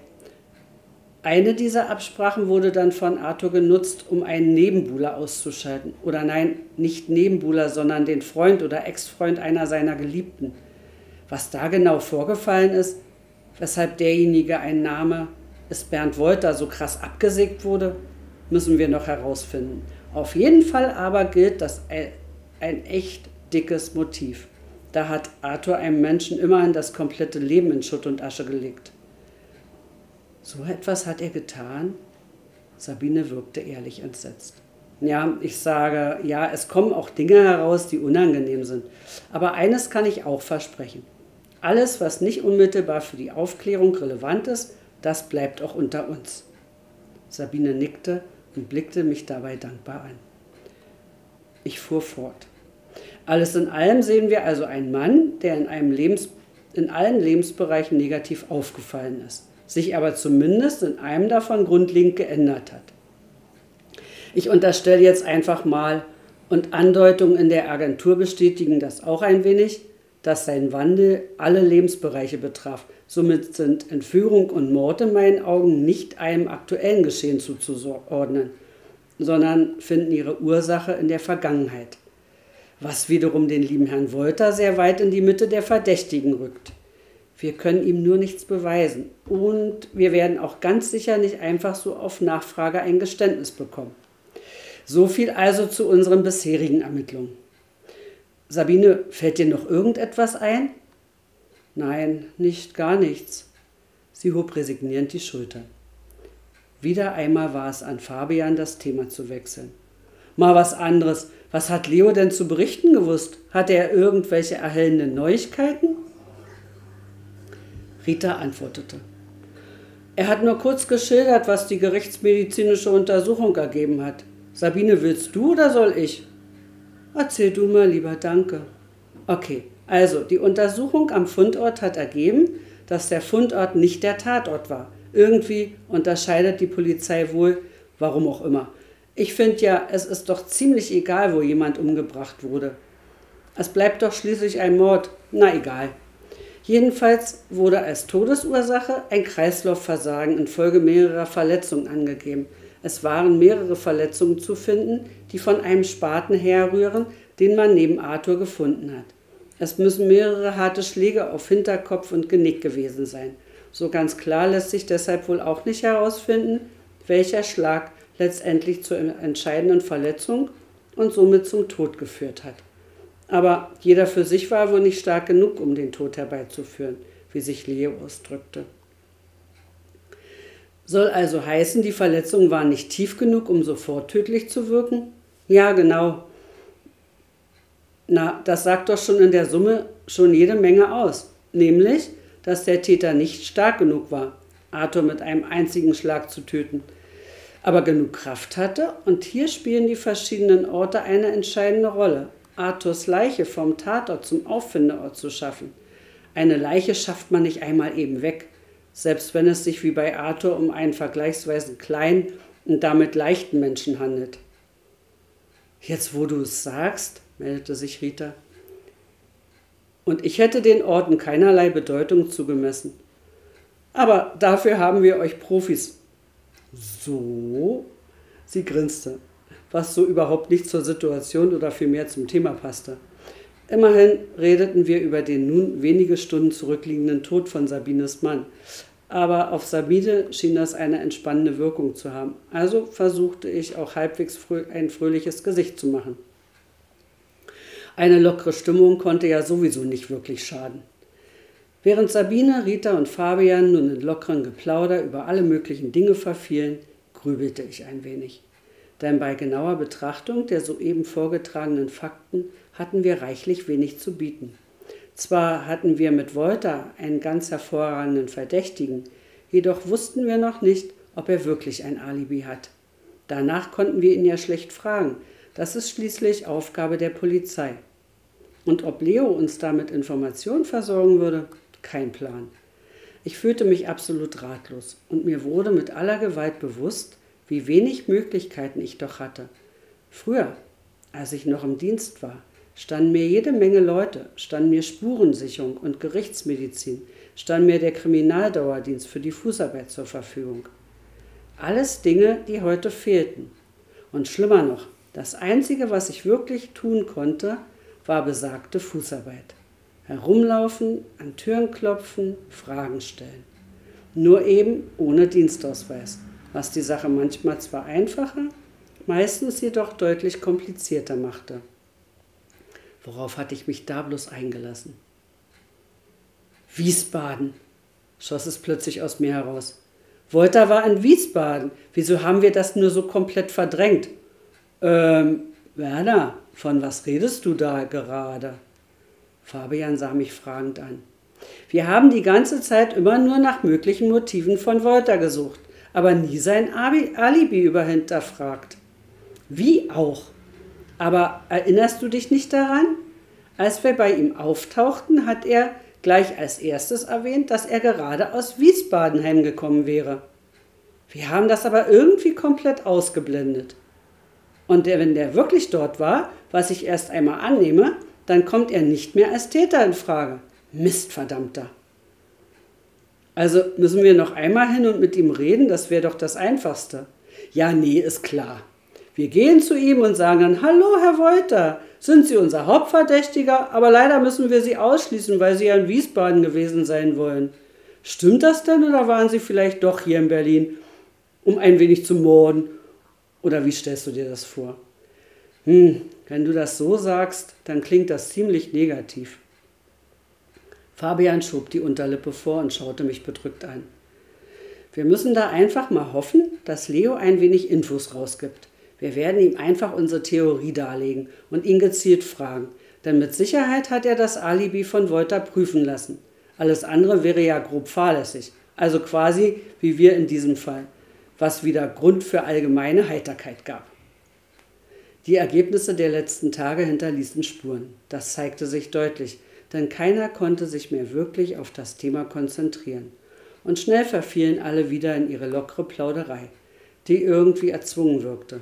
S2: Eine dieser Absprachen wurde dann von Arthur genutzt, um einen Nebenbuhler auszuschalten. Oder nein, nicht Nebenbuhler, sondern den Freund oder Ex-Freund einer seiner Geliebten. Was da genau vorgefallen ist, weshalb derjenige ein Name ist Bernd Wolter so krass abgesägt wurde, müssen wir noch herausfinden. Auf jeden Fall aber gilt das ein echt dickes Motiv. Da hat Arthur einem Menschen immerhin das komplette Leben in Schutt und Asche gelegt. So etwas hat er getan? Sabine wirkte ehrlich entsetzt. Ja, ich sage, ja, es kommen auch Dinge heraus, die unangenehm sind. Aber eines kann ich auch versprechen. Alles, was nicht unmittelbar für die Aufklärung relevant ist, das bleibt auch unter uns. Sabine nickte und blickte mich dabei dankbar an. Ich fuhr fort. Alles in allem sehen wir also einen Mann, der in, einem Lebens, in allen Lebensbereichen negativ aufgefallen ist sich aber zumindest in einem davon grundlegend geändert hat. Ich unterstelle jetzt einfach mal, und Andeutungen in der Agentur bestätigen das auch ein wenig, dass sein Wandel alle Lebensbereiche betraf. Somit sind Entführung und Mord in meinen Augen nicht einem aktuellen Geschehen zuzuordnen, sondern finden ihre Ursache in der Vergangenheit. Was wiederum den lieben Herrn Wolter sehr weit in die Mitte der Verdächtigen rückt. Wir können ihm nur nichts beweisen. Und wir werden auch ganz sicher nicht einfach so auf Nachfrage ein Geständnis bekommen. So viel also zu unseren bisherigen Ermittlungen. Sabine, fällt dir noch irgendetwas ein? Nein, nicht gar nichts. Sie hob resignierend die Schultern. Wieder einmal war es an Fabian, das Thema zu wechseln. Mal was anderes. Was hat Leo denn zu berichten gewusst? Hat er irgendwelche erhellenden Neuigkeiten? Rita antwortete. Er hat nur kurz geschildert, was die gerichtsmedizinische Untersuchung ergeben hat. Sabine, willst du oder soll ich? Erzähl du mal lieber, danke. Okay, also die Untersuchung am Fundort hat ergeben, dass der Fundort nicht der Tatort war. Irgendwie unterscheidet die Polizei wohl, warum auch immer. Ich finde ja, es ist doch ziemlich egal, wo jemand umgebracht wurde. Es bleibt doch schließlich ein Mord. Na egal. Jedenfalls wurde als Todesursache ein Kreislaufversagen infolge mehrerer Verletzungen angegeben. Es waren mehrere Verletzungen zu finden, die von einem Spaten herrühren, den man neben Arthur gefunden hat. Es müssen mehrere harte Schläge auf Hinterkopf und Genick gewesen sein. So ganz klar lässt sich deshalb wohl auch nicht herausfinden, welcher Schlag letztendlich zur entscheidenden Verletzung und somit zum Tod geführt hat. Aber jeder für sich war wohl nicht stark genug, um den Tod herbeizuführen, wie sich Leo ausdrückte. Soll also heißen, die Verletzungen waren nicht tief genug, um sofort tödlich zu wirken? Ja, genau. Na, das sagt doch schon in der Summe schon jede Menge aus. Nämlich, dass der Täter nicht stark genug war, Arthur mit einem einzigen Schlag zu töten, aber genug Kraft hatte. Und hier spielen die verschiedenen Orte eine entscheidende Rolle. Arthurs Leiche vom Tatort zum Auffindeort zu schaffen. Eine Leiche schafft man nicht einmal eben weg, selbst wenn es sich wie bei Arthur um einen vergleichsweise kleinen und damit leichten Menschen handelt. Jetzt, wo du es sagst, meldete sich Rita. Und ich hätte den Orten keinerlei Bedeutung zugemessen. Aber dafür haben wir euch Profis. So? Sie grinste was so überhaupt nicht zur Situation oder vielmehr zum Thema passte. Immerhin redeten wir über den nun wenige Stunden zurückliegenden Tod von Sabines Mann. Aber auf Sabine schien das eine entspannende Wirkung zu haben. Also versuchte ich auch halbwegs ein fröhliches Gesicht zu machen. Eine lockere Stimmung konnte ja sowieso nicht wirklich schaden. Während Sabine, Rita und Fabian nun in lockeren Geplauder über alle möglichen Dinge verfielen, grübelte ich ein wenig denn bei genauer Betrachtung der soeben vorgetragenen Fakten hatten wir reichlich wenig zu bieten. Zwar hatten wir mit Wolter einen ganz hervorragenden Verdächtigen, jedoch wussten wir noch nicht, ob er wirklich ein Alibi hat. Danach konnten wir ihn ja schlecht fragen. Das ist schließlich Aufgabe der Polizei. Und ob Leo uns damit Informationen versorgen würde, kein Plan. Ich fühlte mich absolut ratlos und mir wurde mit aller Gewalt bewusst, wie wenig Möglichkeiten ich doch hatte. Früher, als ich noch im Dienst war, standen mir jede Menge Leute, standen mir Spurensicherung und Gerichtsmedizin, stand mir der Kriminaldauerdienst für die Fußarbeit zur Verfügung. Alles Dinge, die heute fehlten. Und schlimmer noch, das Einzige, was ich wirklich tun konnte, war besagte Fußarbeit. Herumlaufen, an Türen klopfen, Fragen stellen. Nur eben ohne Dienstausweis, was die Sache manchmal zwar einfacher, meistens jedoch deutlich komplizierter machte. Worauf hatte ich mich da bloß eingelassen? Wiesbaden, schoss es plötzlich aus mir heraus. Wolter war in Wiesbaden. Wieso haben wir das nur so komplett verdrängt? Ähm, Werner, von was redest du da gerade? Fabian sah mich fragend an. Wir haben die ganze Zeit immer nur nach möglichen Motiven von Wolter gesucht, aber nie sein Alibi überhinterfragt. Wie auch? Aber erinnerst du dich nicht daran? Als wir bei ihm auftauchten, hat er gleich als erstes erwähnt, dass er gerade aus Wiesbaden heimgekommen wäre. Wir haben das aber irgendwie komplett ausgeblendet. Und wenn der wirklich dort war, was ich erst einmal annehme, dann kommt er nicht mehr als Täter in Frage. Mistverdammter. Also müssen wir noch einmal hin und mit ihm reden, das wäre doch das Einfachste. Ja, nee, ist klar. Wir gehen zu ihm und sagen dann, hallo Herr Wolter, sind Sie unser Hauptverdächtiger, aber leider müssen wir Sie ausschließen, weil Sie ja in Wiesbaden gewesen sein wollen. Stimmt das denn oder waren Sie vielleicht doch hier in Berlin, um ein wenig zu morden? Oder wie stellst du dir das vor? Hm, wenn du das so sagst, dann klingt das ziemlich negativ. Fabian schob die Unterlippe vor und schaute mich bedrückt an. Wir müssen da einfach mal hoffen, dass Leo ein wenig Infos rausgibt. Wir werden ihm einfach unsere Theorie darlegen und ihn gezielt fragen, denn mit Sicherheit hat er das Alibi von Wolter prüfen lassen. Alles andere wäre ja grob fahrlässig, also quasi wie wir in diesem Fall, was wieder Grund für allgemeine Heiterkeit gab. Die Ergebnisse der letzten Tage hinterließen Spuren. Das zeigte sich deutlich, denn keiner konnte sich mehr wirklich auf das Thema konzentrieren. Und schnell verfielen alle wieder in ihre lockere Plauderei, die irgendwie erzwungen wirkte.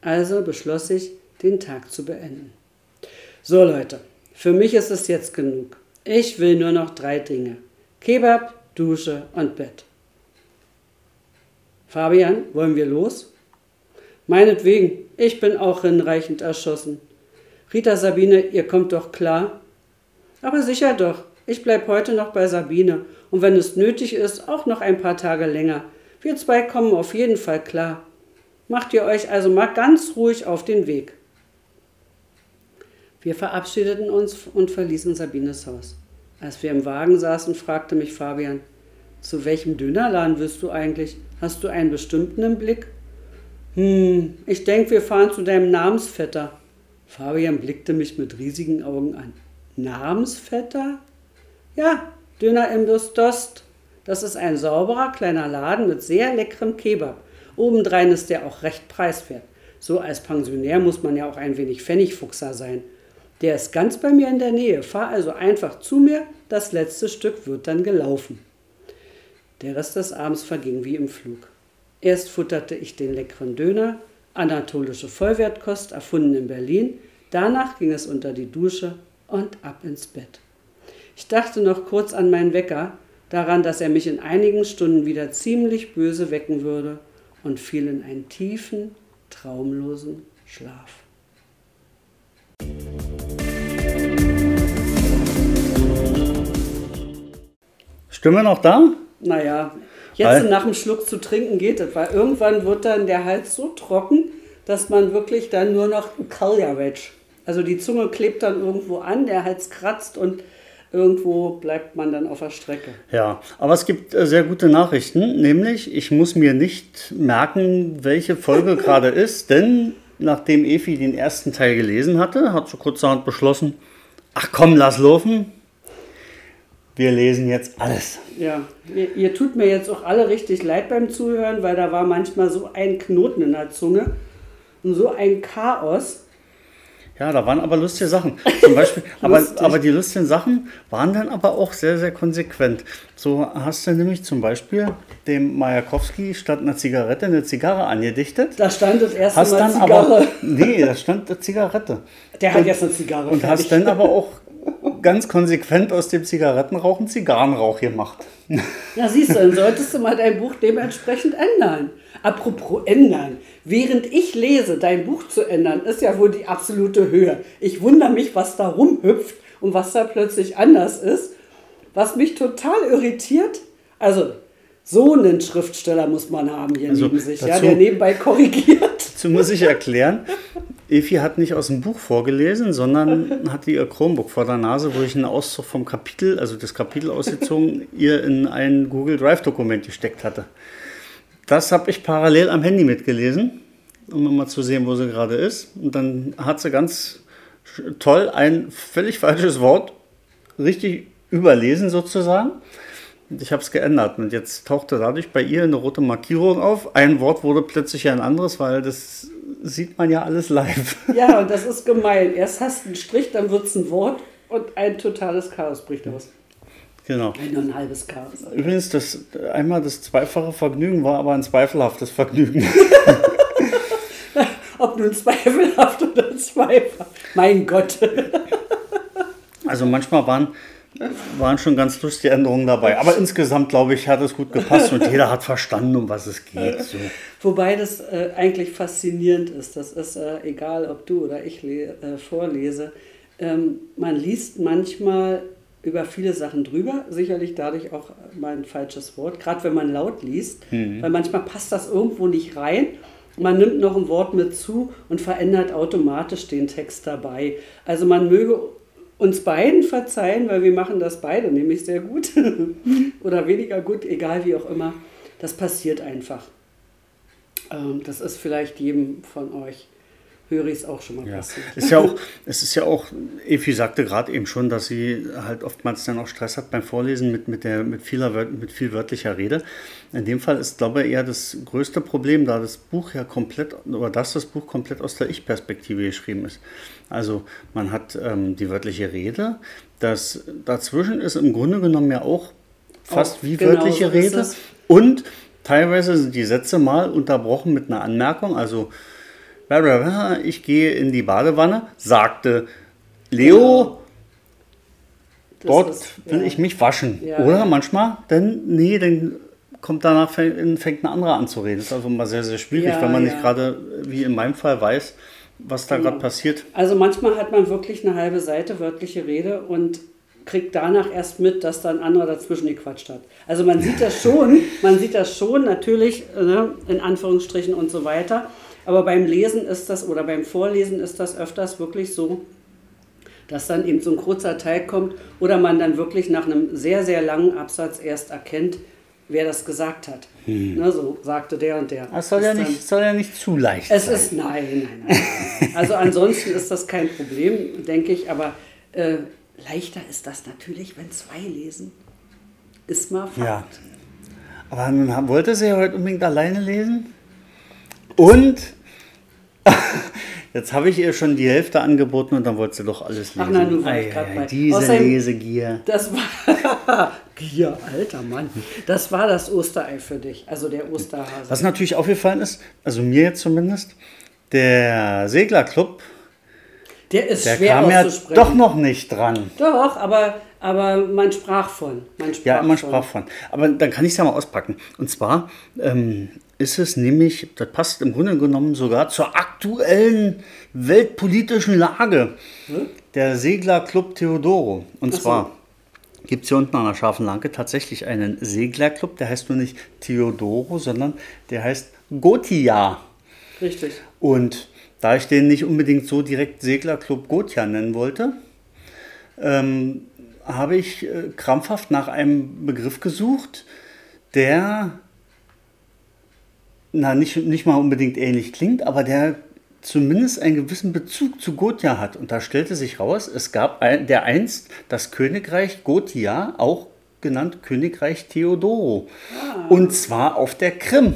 S2: Also beschloss ich, den Tag zu beenden. So Leute, für mich ist es jetzt genug. Ich will nur noch drei Dinge. Kebab, Dusche und Bett. Fabian, wollen wir los? Meinetwegen, ich bin auch hinreichend erschossen. Rita Sabine, ihr kommt doch klar? Aber sicher doch, ich bleib heute noch bei Sabine und wenn es nötig ist, auch noch ein paar Tage länger. Wir zwei kommen auf jeden Fall klar. Macht ihr euch also mal ganz ruhig auf den Weg. Wir verabschiedeten uns und verließen Sabines Haus. Als wir im Wagen saßen, fragte mich Fabian, zu welchem Dönerladen willst du eigentlich? Hast du einen bestimmten im Blick? Hm, ich denke, wir fahren zu deinem Namensvetter. Fabian blickte mich mit riesigen Augen an. Namensvetter? Ja, Döner im Dost. Das ist ein sauberer kleiner Laden mit sehr leckerem Kebab. Obendrein ist der auch recht preiswert. So als Pensionär muss man ja auch ein wenig Pfennigfuchser sein. Der ist ganz bei mir in der Nähe. Fahr also einfach zu mir, das letzte Stück wird dann gelaufen. Der Rest des Abends verging wie im Flug. Erst futterte ich den leckeren Döner, anatolische Vollwertkost, erfunden in Berlin. Danach ging es unter die Dusche und ab ins Bett. Ich dachte noch kurz an meinen Wecker, daran, dass er mich in einigen Stunden wieder ziemlich böse wecken würde und fiel in einen tiefen, traumlosen Schlaf.
S1: Stimme noch da?
S2: Naja, jetzt weil, nach dem Schluck zu trinken geht es, weil irgendwann wird dann der Hals so trocken, dass man wirklich dann nur noch Kaljawetsch. Also die Zunge klebt dann irgendwo an, der Hals kratzt und irgendwo bleibt man dann auf der Strecke.
S1: Ja, aber es gibt äh, sehr gute Nachrichten, nämlich ich muss mir nicht merken, welche Folge gerade ist, denn nachdem Efi den ersten Teil gelesen hatte, hat sie kurzerhand beschlossen, ach komm, lass laufen. wir lesen jetzt alles.
S2: Ja, ihr, ihr, tut mir jetzt auch alle richtig leid beim Zuhören, weil da war manchmal so ein Knoten in der Zunge und so ein Chaos.
S1: Ja, da waren aber lustige Sachen. Zum Beispiel, aber, aber die lustigen Sachen waren dann aber auch sehr, sehr konsequent. So hast du nämlich zum Beispiel dem Majakowski statt einer Zigarette eine Zigarre angedichtet.
S2: Da stand das erste
S1: hast
S2: Mal
S1: dann
S2: Zigarre.
S1: aber Nee, da stand eine Zigarette.
S2: Der hat jetzt eine Zigarre.
S1: Und
S2: fertig.
S1: hast dann aber auch ganz konsequent aus dem Zigarettenrauchen Zigarrenrauch gemacht.
S2: Ja, siehst du, dann solltest du mal dein Buch dementsprechend ändern. Apropos ändern. Während ich lese, dein Buch zu ändern, ist ja wohl die absolute Höhe. Ich wundere mich, was da rumhüpft und was da plötzlich anders ist. Was mich total irritiert, also so einen Schriftsteller muss man haben hier
S1: Also
S2: neben sich, ja, der nebenbei korrigiert.
S1: Dazu muss ich erklären, Efi hat nicht aus dem Buch vorgelesen, sondern hatte ihr Chromebook vor der Nase, wo ich einen Auszug vom Kapitel, also das Kapitel ausgezogen, ihr in ein Google Drive-Dokument gesteckt hatte. Das habe ich parallel am Handy mitgelesen, um mal zu sehen, wo sie gerade ist. Und dann hat sie ganz toll ein völlig falsches Wort richtig überlesen sozusagen. Und ich habe es geändert. Und jetzt tauchte dadurch bei ihr eine rote Markierung auf. Ein Wort wurde plötzlich ein anderes, weil das sieht man ja alles live.
S2: Ja, und das ist gemein. Erst hast du einen Strich, dann wird es ein Wort und ein totales Chaos bricht aus.
S1: genau.
S2: Nur ein halbes Chaos.
S1: Übrigens, das einmal das zweifache Vergnügen war aber ein zweifelhaftes Vergnügen.
S2: Ob nun zweifelhaft oder zweifelhaft. Mein Gott.
S1: Also manchmal waren, waren schon ganz lustige Änderungen dabei. Aber insgesamt, glaube ich, hat es gut gepasst und jeder hat verstanden, um was es geht. So.
S2: Wobei das äh, eigentlich faszinierend ist. Das ist äh, egal, ob du oder ich äh, vorlese. Ähm, man liest manchmal über viele Sachen drüber, sicherlich dadurch auch mal ein falsches Wort, gerade wenn man laut liest, weil manchmal passt das irgendwo nicht rein. Man nimmt noch ein Wort mit zu und verändert automatisch den Text dabei. Also man möge uns beiden verzeihen, weil wir machen das beide nämlich sehr gut oder weniger gut, egal wie auch immer. Das passiert einfach. Ähm, das ist vielleicht jedem von euch Höris auch schon mal
S1: Ja.
S2: passiert.
S1: Ist ja auch, es ist ja auch, Efi sagte gerade eben schon, dass sie halt oftmals dann auch Stress hat beim Vorlesen mit, mit, der, mit, vieler, mit viel wörtlicher Rede. In dem Fall ist, glaube ich, eher das größte Problem, da das Buch ja komplett, oder dass das Buch komplett aus der Ich-Perspektive geschrieben ist. Also man hat ähm, die wörtliche Rede, das dazwischen ist im Grunde genommen ja auch fast
S2: Auch
S1: wie
S2: genau
S1: wörtliche
S2: so
S1: Rede.
S2: es.
S1: Und teilweise sind die Sätze mal unterbrochen mit einer Anmerkung, also ich gehe in die Badewanne, sagte Leo,
S2: Das
S1: dort
S2: ist-
S1: will
S2: ja.
S1: ich mich waschen.
S2: Ja,
S1: Oder
S2: ja.
S1: manchmal, dann, nee, dann kommt danach, fängt fängt ein anderer an zu reden. Das ist also immer sehr, sehr schwierig, wenn man nicht gerade, wie in meinem Fall, weiß, was da gerade passiert.
S2: Also manchmal hat man wirklich eine halbe Seite wörtliche Rede und kriegt danach erst mit, dass da ein anderer dazwischen gequatscht hat. Also man sieht das schon, man sieht das schon natürlich ne, in Anführungsstrichen und so weiter. Aber beim Lesen ist das oder beim Vorlesen ist das öfters wirklich so, dass dann eben so ein kurzer Teil kommt oder man dann wirklich nach einem sehr, sehr langen Absatz erst erkennt, wer das gesagt hat. Ne, so sagte der und der.
S1: Das soll ja
S2: dann-
S1: nicht, soll ja nicht zu leicht
S2: es
S1: sein.
S2: ist, nein, nein, nein. Also ansonsten ist das kein Problem, denke ich, aber äh, leichter ist das natürlich, wenn zwei lesen. Ist mal Fakt.
S1: Ja. Aber nun wollte sie ja heute unbedingt alleine lesen. Und jetzt habe ich ihr schon die Hälfte angeboten und dann wollte sie doch alles lesen.
S2: Ach, na, nun war ich
S1: Ei,
S2: grad
S1: ei,
S2: bei-
S1: Diese
S2: Außerdem-
S1: Lesegier.
S2: Das war, Gier, alter Mann, das war das Osterei für dich, also der Osterhase.
S1: Was natürlich aufgefallen ist, also mir jetzt zumindest, der Seglerclub,
S2: Der ist
S1: der
S2: schwer
S1: kam ja doch noch nicht dran.
S2: Doch, aber, aber man sprach von. Man sprach
S1: Ja, man
S2: von.
S1: sprach von. Aber dann kann ich es ja mal auspacken. Und zwar ähm, ist es nämlich, das passt im Grunde genommen sogar zur aktuellen weltpolitischen Lage. Der Seglerclub Theodoro. Und
S2: so.
S1: zwar gibt es hier unten an der Scharfen Lanke tatsächlich einen Seglerclub, der heißt nur nicht Theodoro, sondern der heißt Gotia.
S2: Richtig.
S1: Und da ich den nicht unbedingt so direkt Seglerclub Gotia nennen wollte, ähm, habe ich äh, krampfhaft nach einem Begriff gesucht, der na, nicht, nicht mal unbedingt ähnlich klingt, aber der zumindest einen gewissen Bezug zu Gotia hat. Und da stellte sich raus, es gab ein, der einst das Königreich Gotia, auch genannt Königreich Theodoro. Und zwar auf der Krim.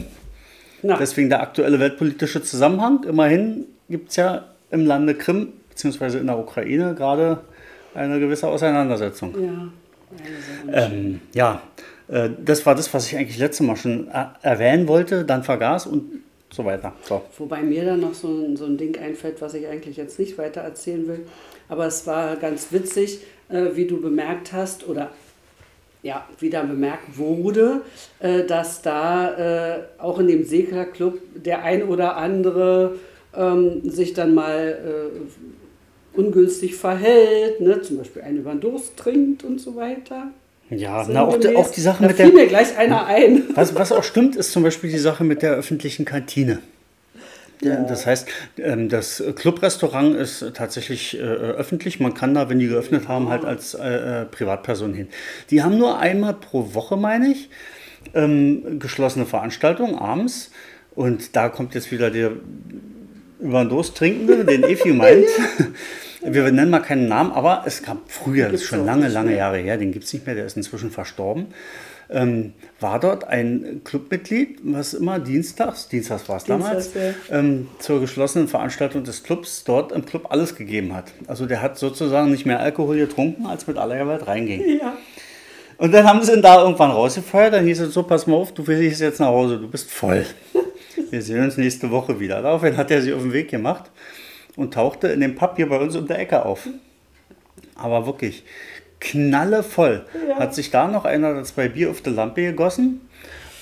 S2: Na,
S1: Deswegen der aktuelle weltpolitische Zusammenhang. Immerhin gibt es ja im Lande Krim, beziehungsweise in der Ukraine, gerade eine gewisse Auseinandersetzung.
S2: ja. Also,
S1: Ähm, ja, das war das, was ich eigentlich letztes Mal schon er erwähnen wollte, dann vergaß und so weiter. So.
S2: Wobei mir dann noch so ein, so ein Ding einfällt, was ich eigentlich jetzt nicht weiter erzählen will. Aber es war ganz witzig, äh, wie du bemerkt hast, oder ja, wie dann bemerkt wurde, äh, dass da äh, auch in dem Seglerclub der ein oder andere ähm, sich dann mal äh, ungünstig verhält, ne? zum Beispiel einen über den Durst trinkt und so weiter.
S1: Ja, na, auch, die- auch die Sache
S2: da
S1: mit
S2: fiel
S1: der.
S2: mir gleich einer ein.
S1: Was, was auch stimmt, ist zum Beispiel die Sache mit der öffentlichen Kantine. Ja. Das heißt, ähm, das Clubrestaurant ist tatsächlich äh, öffentlich. Man kann da, wenn die geöffnet haben, halt als äh, äh, Privatperson hin. Die haben nur einmal pro Woche, meine ich, ähm, geschlossene Veranstaltung abends. Und da kommt jetzt wieder der über den Durst trinkende, den Efi meint. Wir nennen mal keinen Namen, aber es gab früher, das ist schon lange, lange. Jahre her, den gibt es nicht mehr, der ist inzwischen verstorben. Ähm, war dort ein Clubmitglied, was immer dienstags, dienstags war es damals,
S2: Dienstags,
S1: ähm, zur geschlossenen Veranstaltung des Clubs dort im Club alles gegeben hat. Also der hat sozusagen nicht mehr Alkohol getrunken, als mit aller Gewalt reinging.
S2: Ja.
S1: Und dann haben sie ihn da irgendwann rausgefeuert. Dann hieß es so, pass mal auf, du willst jetzt nach Hause, du bist voll. Wir sehen uns nächste Woche wieder. Daraufhin hat er sich auf den Weg gemacht und tauchte in dem Pub hier bei uns um der Ecke auf. Aber wirklich knallevoll.
S2: Ja.
S1: Hat sich da noch einer oder zwei Bier auf die Lampe gegossen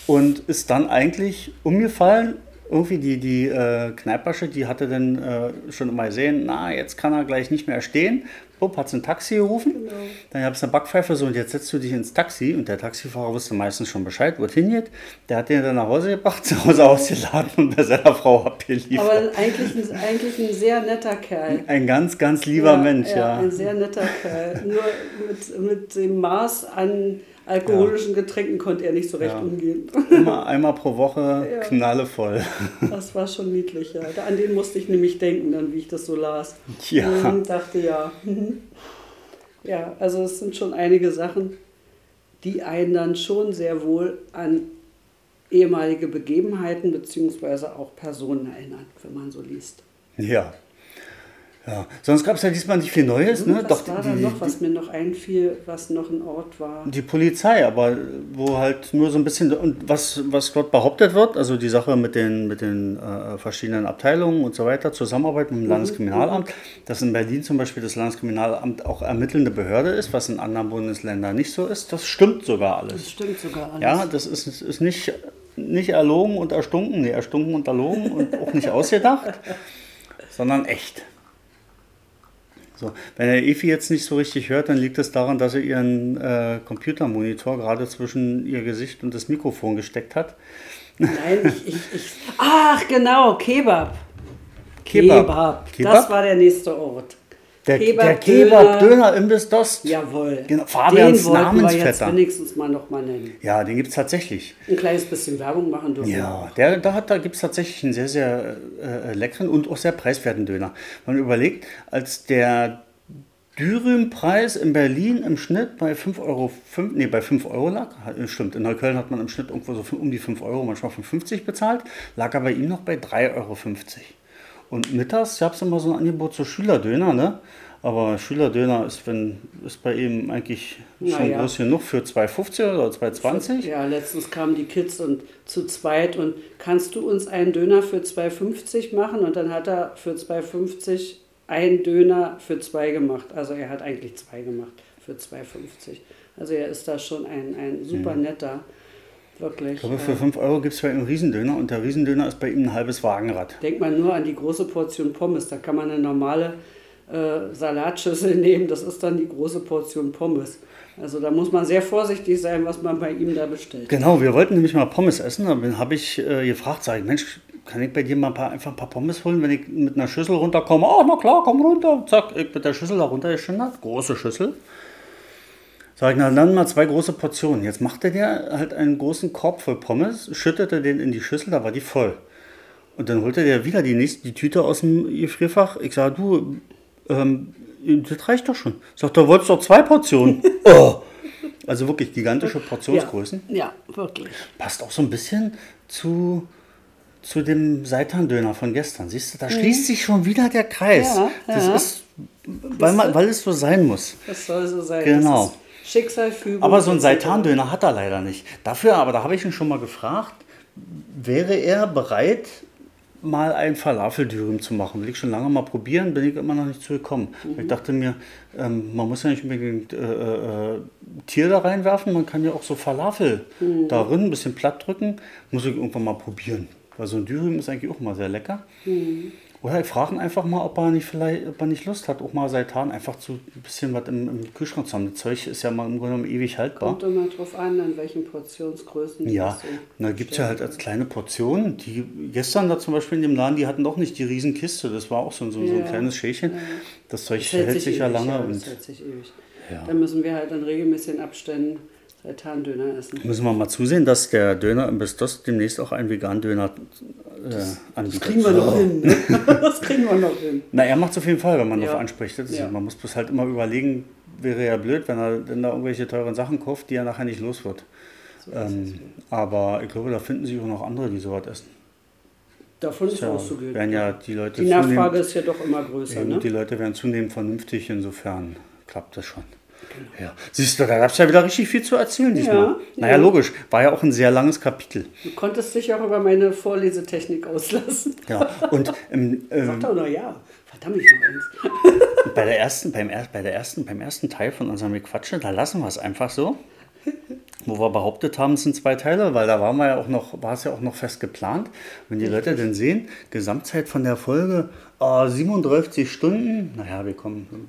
S1: und ist dann eigentlich umgefallen. Irgendwie die, die äh, Kneipersche, die hatte dann äh, schon mal gesehen, na, jetzt kann er gleich nicht mehr stehen. Bupp, hat ein Taxi gerufen. Dann gab es eine Backpfeife so und jetzt setzt du dich ins Taxi und der Taxifahrer wusste meistens schon Bescheid, wo es hingeht. Der hat den dann nach Hause gebracht, zu Hause ausgeladen und bei seiner Frau abgeliefert.
S2: Aber eigentlich ein, eigentlich ein sehr netter Kerl.
S1: Ein ganz, ganz lieber Mensch, ja.
S2: Ein sehr netter Kerl. Nur mit, mit dem Maß an alkoholischen Getränken konnte er nicht so recht
S1: Ja.
S2: umgehen.
S1: Immer einmal pro Woche
S2: Ja.
S1: knallevoll.
S2: Das war schon niedlich, ja. An den musste ich nämlich denken, dann wie ich das so las.
S1: Ja.
S2: Mhm, dachte ja. mhm. Ja, also es sind schon einige Sachen, die einen dann schon sehr wohl an ehemalige Begebenheiten beziehungsweise auch Personen erinnern, wenn man so liest.
S1: Ja. Ja, sonst gab es ja diesmal nicht viel Neues, ne?
S2: Hm, was
S1: Doch
S2: war
S1: die,
S2: da noch, was mir noch einfiel, was noch ein Ort war?
S1: die Polizei, aber wo halt nur so ein bisschen und was, was dort behauptet wird, also die Sache mit den, mit den äh, verschiedenen Abteilungen und so weiter, Zusammenarbeit
S2: Mhm,
S1: mit dem Landeskriminalamt, dass in Berlin zum Beispiel das Landeskriminalamt auch ermittelnde Behörde ist, was in anderen Bundesländern nicht so ist, das stimmt sogar alles.
S2: Das stimmt sogar alles.
S1: Ja, das ist, ist nicht, nicht erlogen und erstunken, nee, erstunken und erlogen und auch nicht ausgedacht, sondern echt. So, wenn der Efi jetzt nicht so richtig hört, dann liegt es daran, dass er ihren äh, Computermonitor gerade zwischen ihr Gesicht und das Mikrofon gesteckt hat.
S2: Nein, ich, ich, ich. Ach, genau, Kebab.
S1: Kebab. Kebab?
S2: Das war der nächste Ort.
S1: Der
S2: Kebab,
S1: der
S2: Döner.
S1: Kebab-Döner-Imbiss Dost.
S2: Jawohl.
S1: Genau, Fabians
S2: den wollten wir jetzt
S1: Namensvetter.
S2: wenigstens mal nochmal nennen.
S1: Ja, den gibt es tatsächlich.
S2: Ein kleines bisschen Werbung machen dürfen.
S1: Ja, der, da, hat- da gibt es tatsächlich einen sehr, sehr äh, leckeren und auch sehr preiswerten Döner. Man überlegt, als der Dürüm-Preis in Berlin im Schnitt bei 5 Euro, 5, nee, bei 5 Euro lag, hat- stimmt, in Neukölln hat man im Schnitt irgendwo so um die 5 Euro, manchmal 5,50 bezahlt, lag er bei ihm noch bei 3,50 Euro. Und mittags gab es immer so ein Angebot zu Schülerdöner, ne? Aber Schülerdöner ist, wenn, ist bei ihm eigentlich schon
S2: Naja.
S1: groß genug für 2,50 oder 2,20.
S2: Ja, letztens kamen die Kids und zu zweit und kannst du uns einen Döner für 2,50 machen? Und dann hat er für 2,50 einen Döner für zwei gemacht. Also er hat eigentlich zwei gemacht für 2,50. Also er ist da schon ein, ein super netter, wirklich.
S1: Ich glaube, für
S2: äh,
S1: 5 Euro gibt es bei ihm einen Riesendöner und der Riesendöner ist bei ihm ein halbes Wagenrad.
S2: Denk mal nur an die große Portion Pommes. Da kann man eine normale äh, Salatschüssel nehmen. Das ist dann die große Portion Pommes. Also da muss man sehr vorsichtig sein, was man bei ihm da bestellt.
S1: Genau, wir wollten nämlich mal Pommes essen. Dann habe ich äh, gefragt, sag ich, Mensch, kann ich bei dir mal ein paar, einfach ein paar Pommes holen, wenn ich mit einer Schüssel runterkomme? Oh, na klar, komm runter. Zack, ich mit der Schüssel da runtergeschindert, große Schüssel. Sag ich, na dann mal zwei große Portionen. Jetzt machte der halt einen großen Korb voll Pommes, schüttete den in die Schüssel, da war die voll. Und dann holte der wieder die nächste die Tüte aus dem Gefrierfach. Ich sage, du, ähm, das reicht doch schon. Sagt er, wolltest doch zwei Portionen. oh. Also wirklich gigantische Portionsgrößen.
S2: Ja, ja, wirklich.
S1: Passt auch so ein bisschen zu, zu dem Seitan-Döner von gestern. Siehst du, da schließt sich schon wieder der Kreis.
S2: Ja,
S1: das
S2: ja.
S1: ist, weil, man, weil es so sein muss.
S2: Das soll so sein.
S1: Genau.
S2: Schicksal, Fügung.
S1: Aber so ein. Seitan-Döner hat er leider nicht. Dafür, aber da habe ich ihn schon mal gefragt, wäre er bereit, mal ein Falafeldürüm zu machen? Will ich schon lange mal probieren, bin ich immer noch nicht zugekommen.
S2: Mhm.
S1: Ich dachte mir, ähm, man muss ja nicht unbedingt äh, äh, Tier da reinwerfen, man kann ja auch so Falafel
S2: Mhm.
S1: darin ein bisschen platt drücken. Muss ich irgendwann mal probieren. Weil so ein Dürüm ist eigentlich auch mal sehr lecker.
S2: Mhm.
S1: Oder ich frage ihn einfach mal, ob er nicht vielleicht, ob er nicht Lust hat, auch mal Seitan einfach zu ein bisschen was im, im Kühlschrank zu haben. Das Zeug ist ja mal im Grunde genommen ewig haltbar.
S2: Kommt immer drauf an, an welchen Portionsgrößen.
S1: Ja,
S2: das
S1: da gibt es ja halt als kleine Portionen. Die gestern da zum Beispiel in dem Laden, die hatten doch nicht die Riesenkiste. Das war auch so, so, so ein
S2: Ja.
S1: kleines Schälchen. Das Zeug
S2: Das
S1: hält, sich ja lange
S2: das
S1: und
S2: hält sich ewig.
S1: Ja.
S2: Da müssen wir halt in regelmäßigen Abständen Seitan-Döner essen.
S1: müssen wir mal zusehen, dass der Döner im Bestos demnächst auch einen veganen Döner äh, anbietet.
S2: Das kriegen wir noch hin. Ne? Das kriegen wir noch hin.
S1: Na, er macht es auf jeden Fall, wenn man
S2: Ja.
S1: darauf anspricht. Das
S2: Ja.
S1: Man muss bloß halt immer überlegen, wäre ja blöd, wenn er denn da irgendwelche teuren Sachen kauft, die er nachher nicht los wird. Ähm, aber ich glaube, da finden sich auch noch andere, die sowas essen.
S2: Davon ist
S1: Ja,
S2: auszugehen.
S1: werden ja die Leute
S2: Die Nachfrage
S1: zunehmend-
S2: ist ja doch immer größer. Ne?
S1: Die Leute werden zunehmend vernünftig, insofern klappt das schon.
S2: Genau.
S1: Ja. Siehst du, da gab es ja wieder richtig viel zu erzählen diesmal.
S2: Ja,
S1: naja,
S2: ja.
S1: logisch, war ja auch ein sehr langes Kapitel.
S2: Du konntest dich auch über meine Vorlesetechnik auslassen.
S1: Ja. Und ähm,
S2: Sag
S1: ähm,
S2: doch noch ja. Verdammt, ich noch eins.
S1: bei, der ersten, beim, bei der ersten, beim ersten Teil von unserem Gequatsche, da lassen wir es einfach so. Wo wir behauptet haben, es sind zwei Teile, weil da waren wir ja auch noch, war es ja auch noch fest geplant. Wenn die Leute dann sehen, Gesamtzeit von der Folge äh, 37 Stunden, naja, wir kommen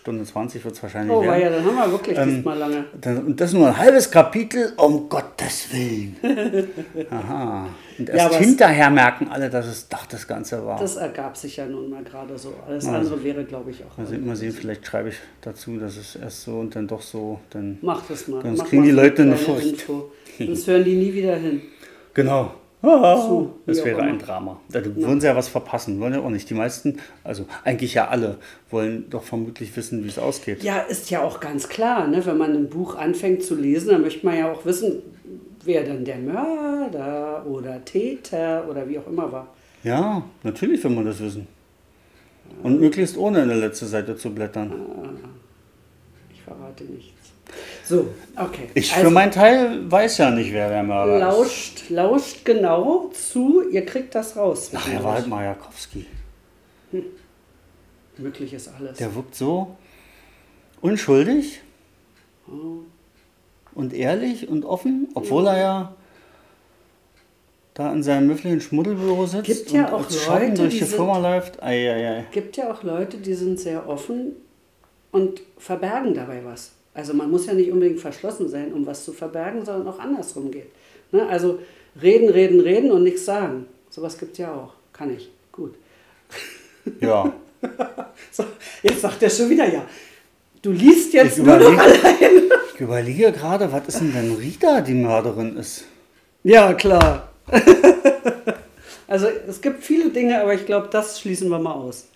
S1: Stunde 20 wird es wahrscheinlich
S2: Oh,
S1: werden.
S2: ja, dann haben wir wirklich
S1: Ähm,
S2: diesmal lange.
S1: Und das nur ein halbes Kapitel, um Gottes Willen. Aha. Und erst
S2: es-
S1: hinterher merken alle, dass es doch das Ganze war.
S2: Das ergab sich ja nun mal gerade so. Alles
S1: Na,
S2: andere wäre, glaube ich, auch.
S1: mal sehen, mal sehen, vielleicht schreibe ich dazu, dass es erst so und dann doch so. Dann
S2: Mach das mal.
S1: Sonst
S2: Mach
S1: kriegen die Leute eine Furcht.
S2: Sonst hören die nie wieder hin.
S1: Genau. Ah,
S2: So,
S1: das wäre ein. Drama. Da würden sie ja was verpassen, wollen ja auch nicht. Die meisten, also eigentlich ja alle, wollen doch vermutlich wissen, wie es ausgeht.
S2: Ja, ist ja auch ganz klar, ne? wenn man ein Buch anfängt zu lesen, dann möchte man ja auch wissen, wer dann der Mörder oder Täter oder wie auch immer war.
S1: Ja, natürlich will man das wissen. Und möglichst ohne in der letzte Seite zu blättern.
S2: Ich verrate nichts. So, okay.
S1: Ich
S2: Also,
S1: für meinen Teil weiß ja nicht, wer der Mörder ist.
S2: lauscht, lauscht genau zu, ihr kriegt das raus.
S1: Ach, er war halt Majakowski.
S2: Möglich ist alles.
S1: Der wirkt so unschuldig
S2: Oh.
S1: und ehrlich und offen, obwohl er ja da in seinem müffligen Schmuddelbüro sitzt
S2: Gibt ja
S1: und
S2: auch
S1: als Schatten
S2: Leute,
S1: durch
S2: die
S1: die
S2: sind-
S1: Firma läuft. Ei, ei, ei.
S2: gibt ja auch Leute, die sind sehr offen und verbergen dabei was. Also man muss ja nicht unbedingt verschlossen sein, um was zu verbergen, sondern auch andersrum geht. Ne? Also reden, reden, reden und nichts sagen. Sowas gibt es ja auch. Kann ich. Gut.
S1: Ja.
S2: So, jetzt sagt er schon wieder ja. Du liest jetzt
S1: Ich
S2: nur noch
S1: überlege,
S2: allein.
S1: ich überlege gerade, was ist denn, wenn Rita die Mörderin ist?
S2: Ja, klar. also es gibt viele Dinge, aber ich glaube, das schließen wir mal aus.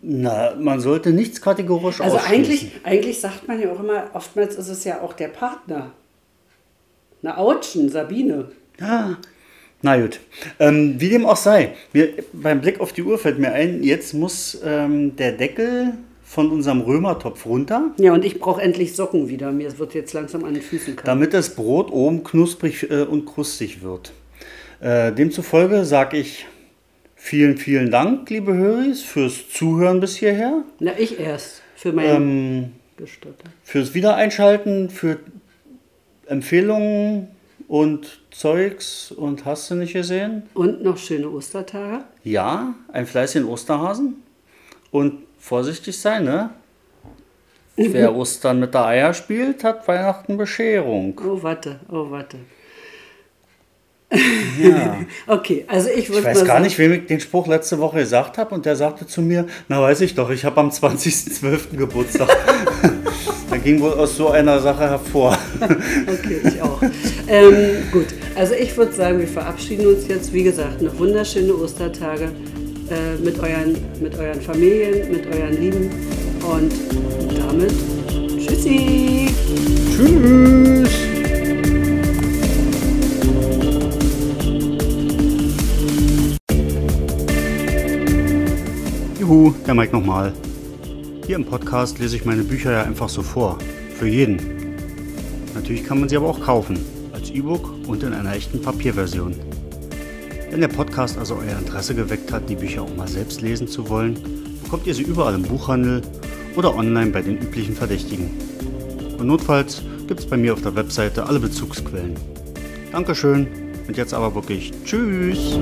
S1: Na, man sollte nichts kategorisch
S2: Also eigentlich, eigentlich sagt man ja auch immer, oftmals ist es ja auch der Partner. Na, Autschen, Sabine.
S1: Ja. Na gut. Ähm, wie dem auch sei, mir, beim Blick auf die Uhr fällt mir ein, jetzt muss ähm, der Deckel von unserem Römertopf runter,
S2: Ja, und ich brauche endlich Socken wieder. Mir wird jetzt langsam an den Füßen kalt.
S1: damit das Brot oben knusprig äh, und krustig wird. Äh, demzufolge sage ich vielen, vielen Dank, liebe Höris, fürs Zuhören bis hierher,
S2: Na, ich erst. Für meinen
S1: ähm, fürs Wiedereinschalten, für Empfehlungen und Zeugs und hast du nicht gesehen?
S2: Und noch schöne Ostertage.
S1: Ja, ein fleißigen Osterhasen. Und vorsichtig sein, ne? Wer Ostern mit der Eier spielt, hat Weihnachten Bescherung.
S2: Oh, warte, oh, warte.
S1: Ja.
S2: Okay, also ich würde
S1: Ich weiß gar nicht, wem ich den Spruch letzte Woche gesagt habe. Und der sagte zu mir, na weiß ich doch, ich habe am 20.12. Geburtstag. da ging wohl aus so einer Sache hervor.
S2: Okay, ich auch. ähm, gut, also ich würde sagen, wir verabschieden uns jetzt. Wie gesagt, eine wunderschöne Ostertage äh, mit, euren, mit euren Familien, mit euren Lieben. Und damit tschüssi.
S1: Der Mike nochmal. Hier im Podcast lese ich meine Bücher ja einfach so vor. Für jeden. Natürlich kann man sie aber auch kaufen. Als E-Book und in einer echten Papierversion. Wenn der Podcast also euer Interesse geweckt hat, die Bücher auch mal selbst lesen zu wollen, bekommt ihr sie überall im Buchhandel oder online bei den üblichen Verdächtigen. Und notfalls gibt es bei mir auf der Webseite alle Bezugsquellen. Dankeschön und jetzt aber wirklich Tschüss!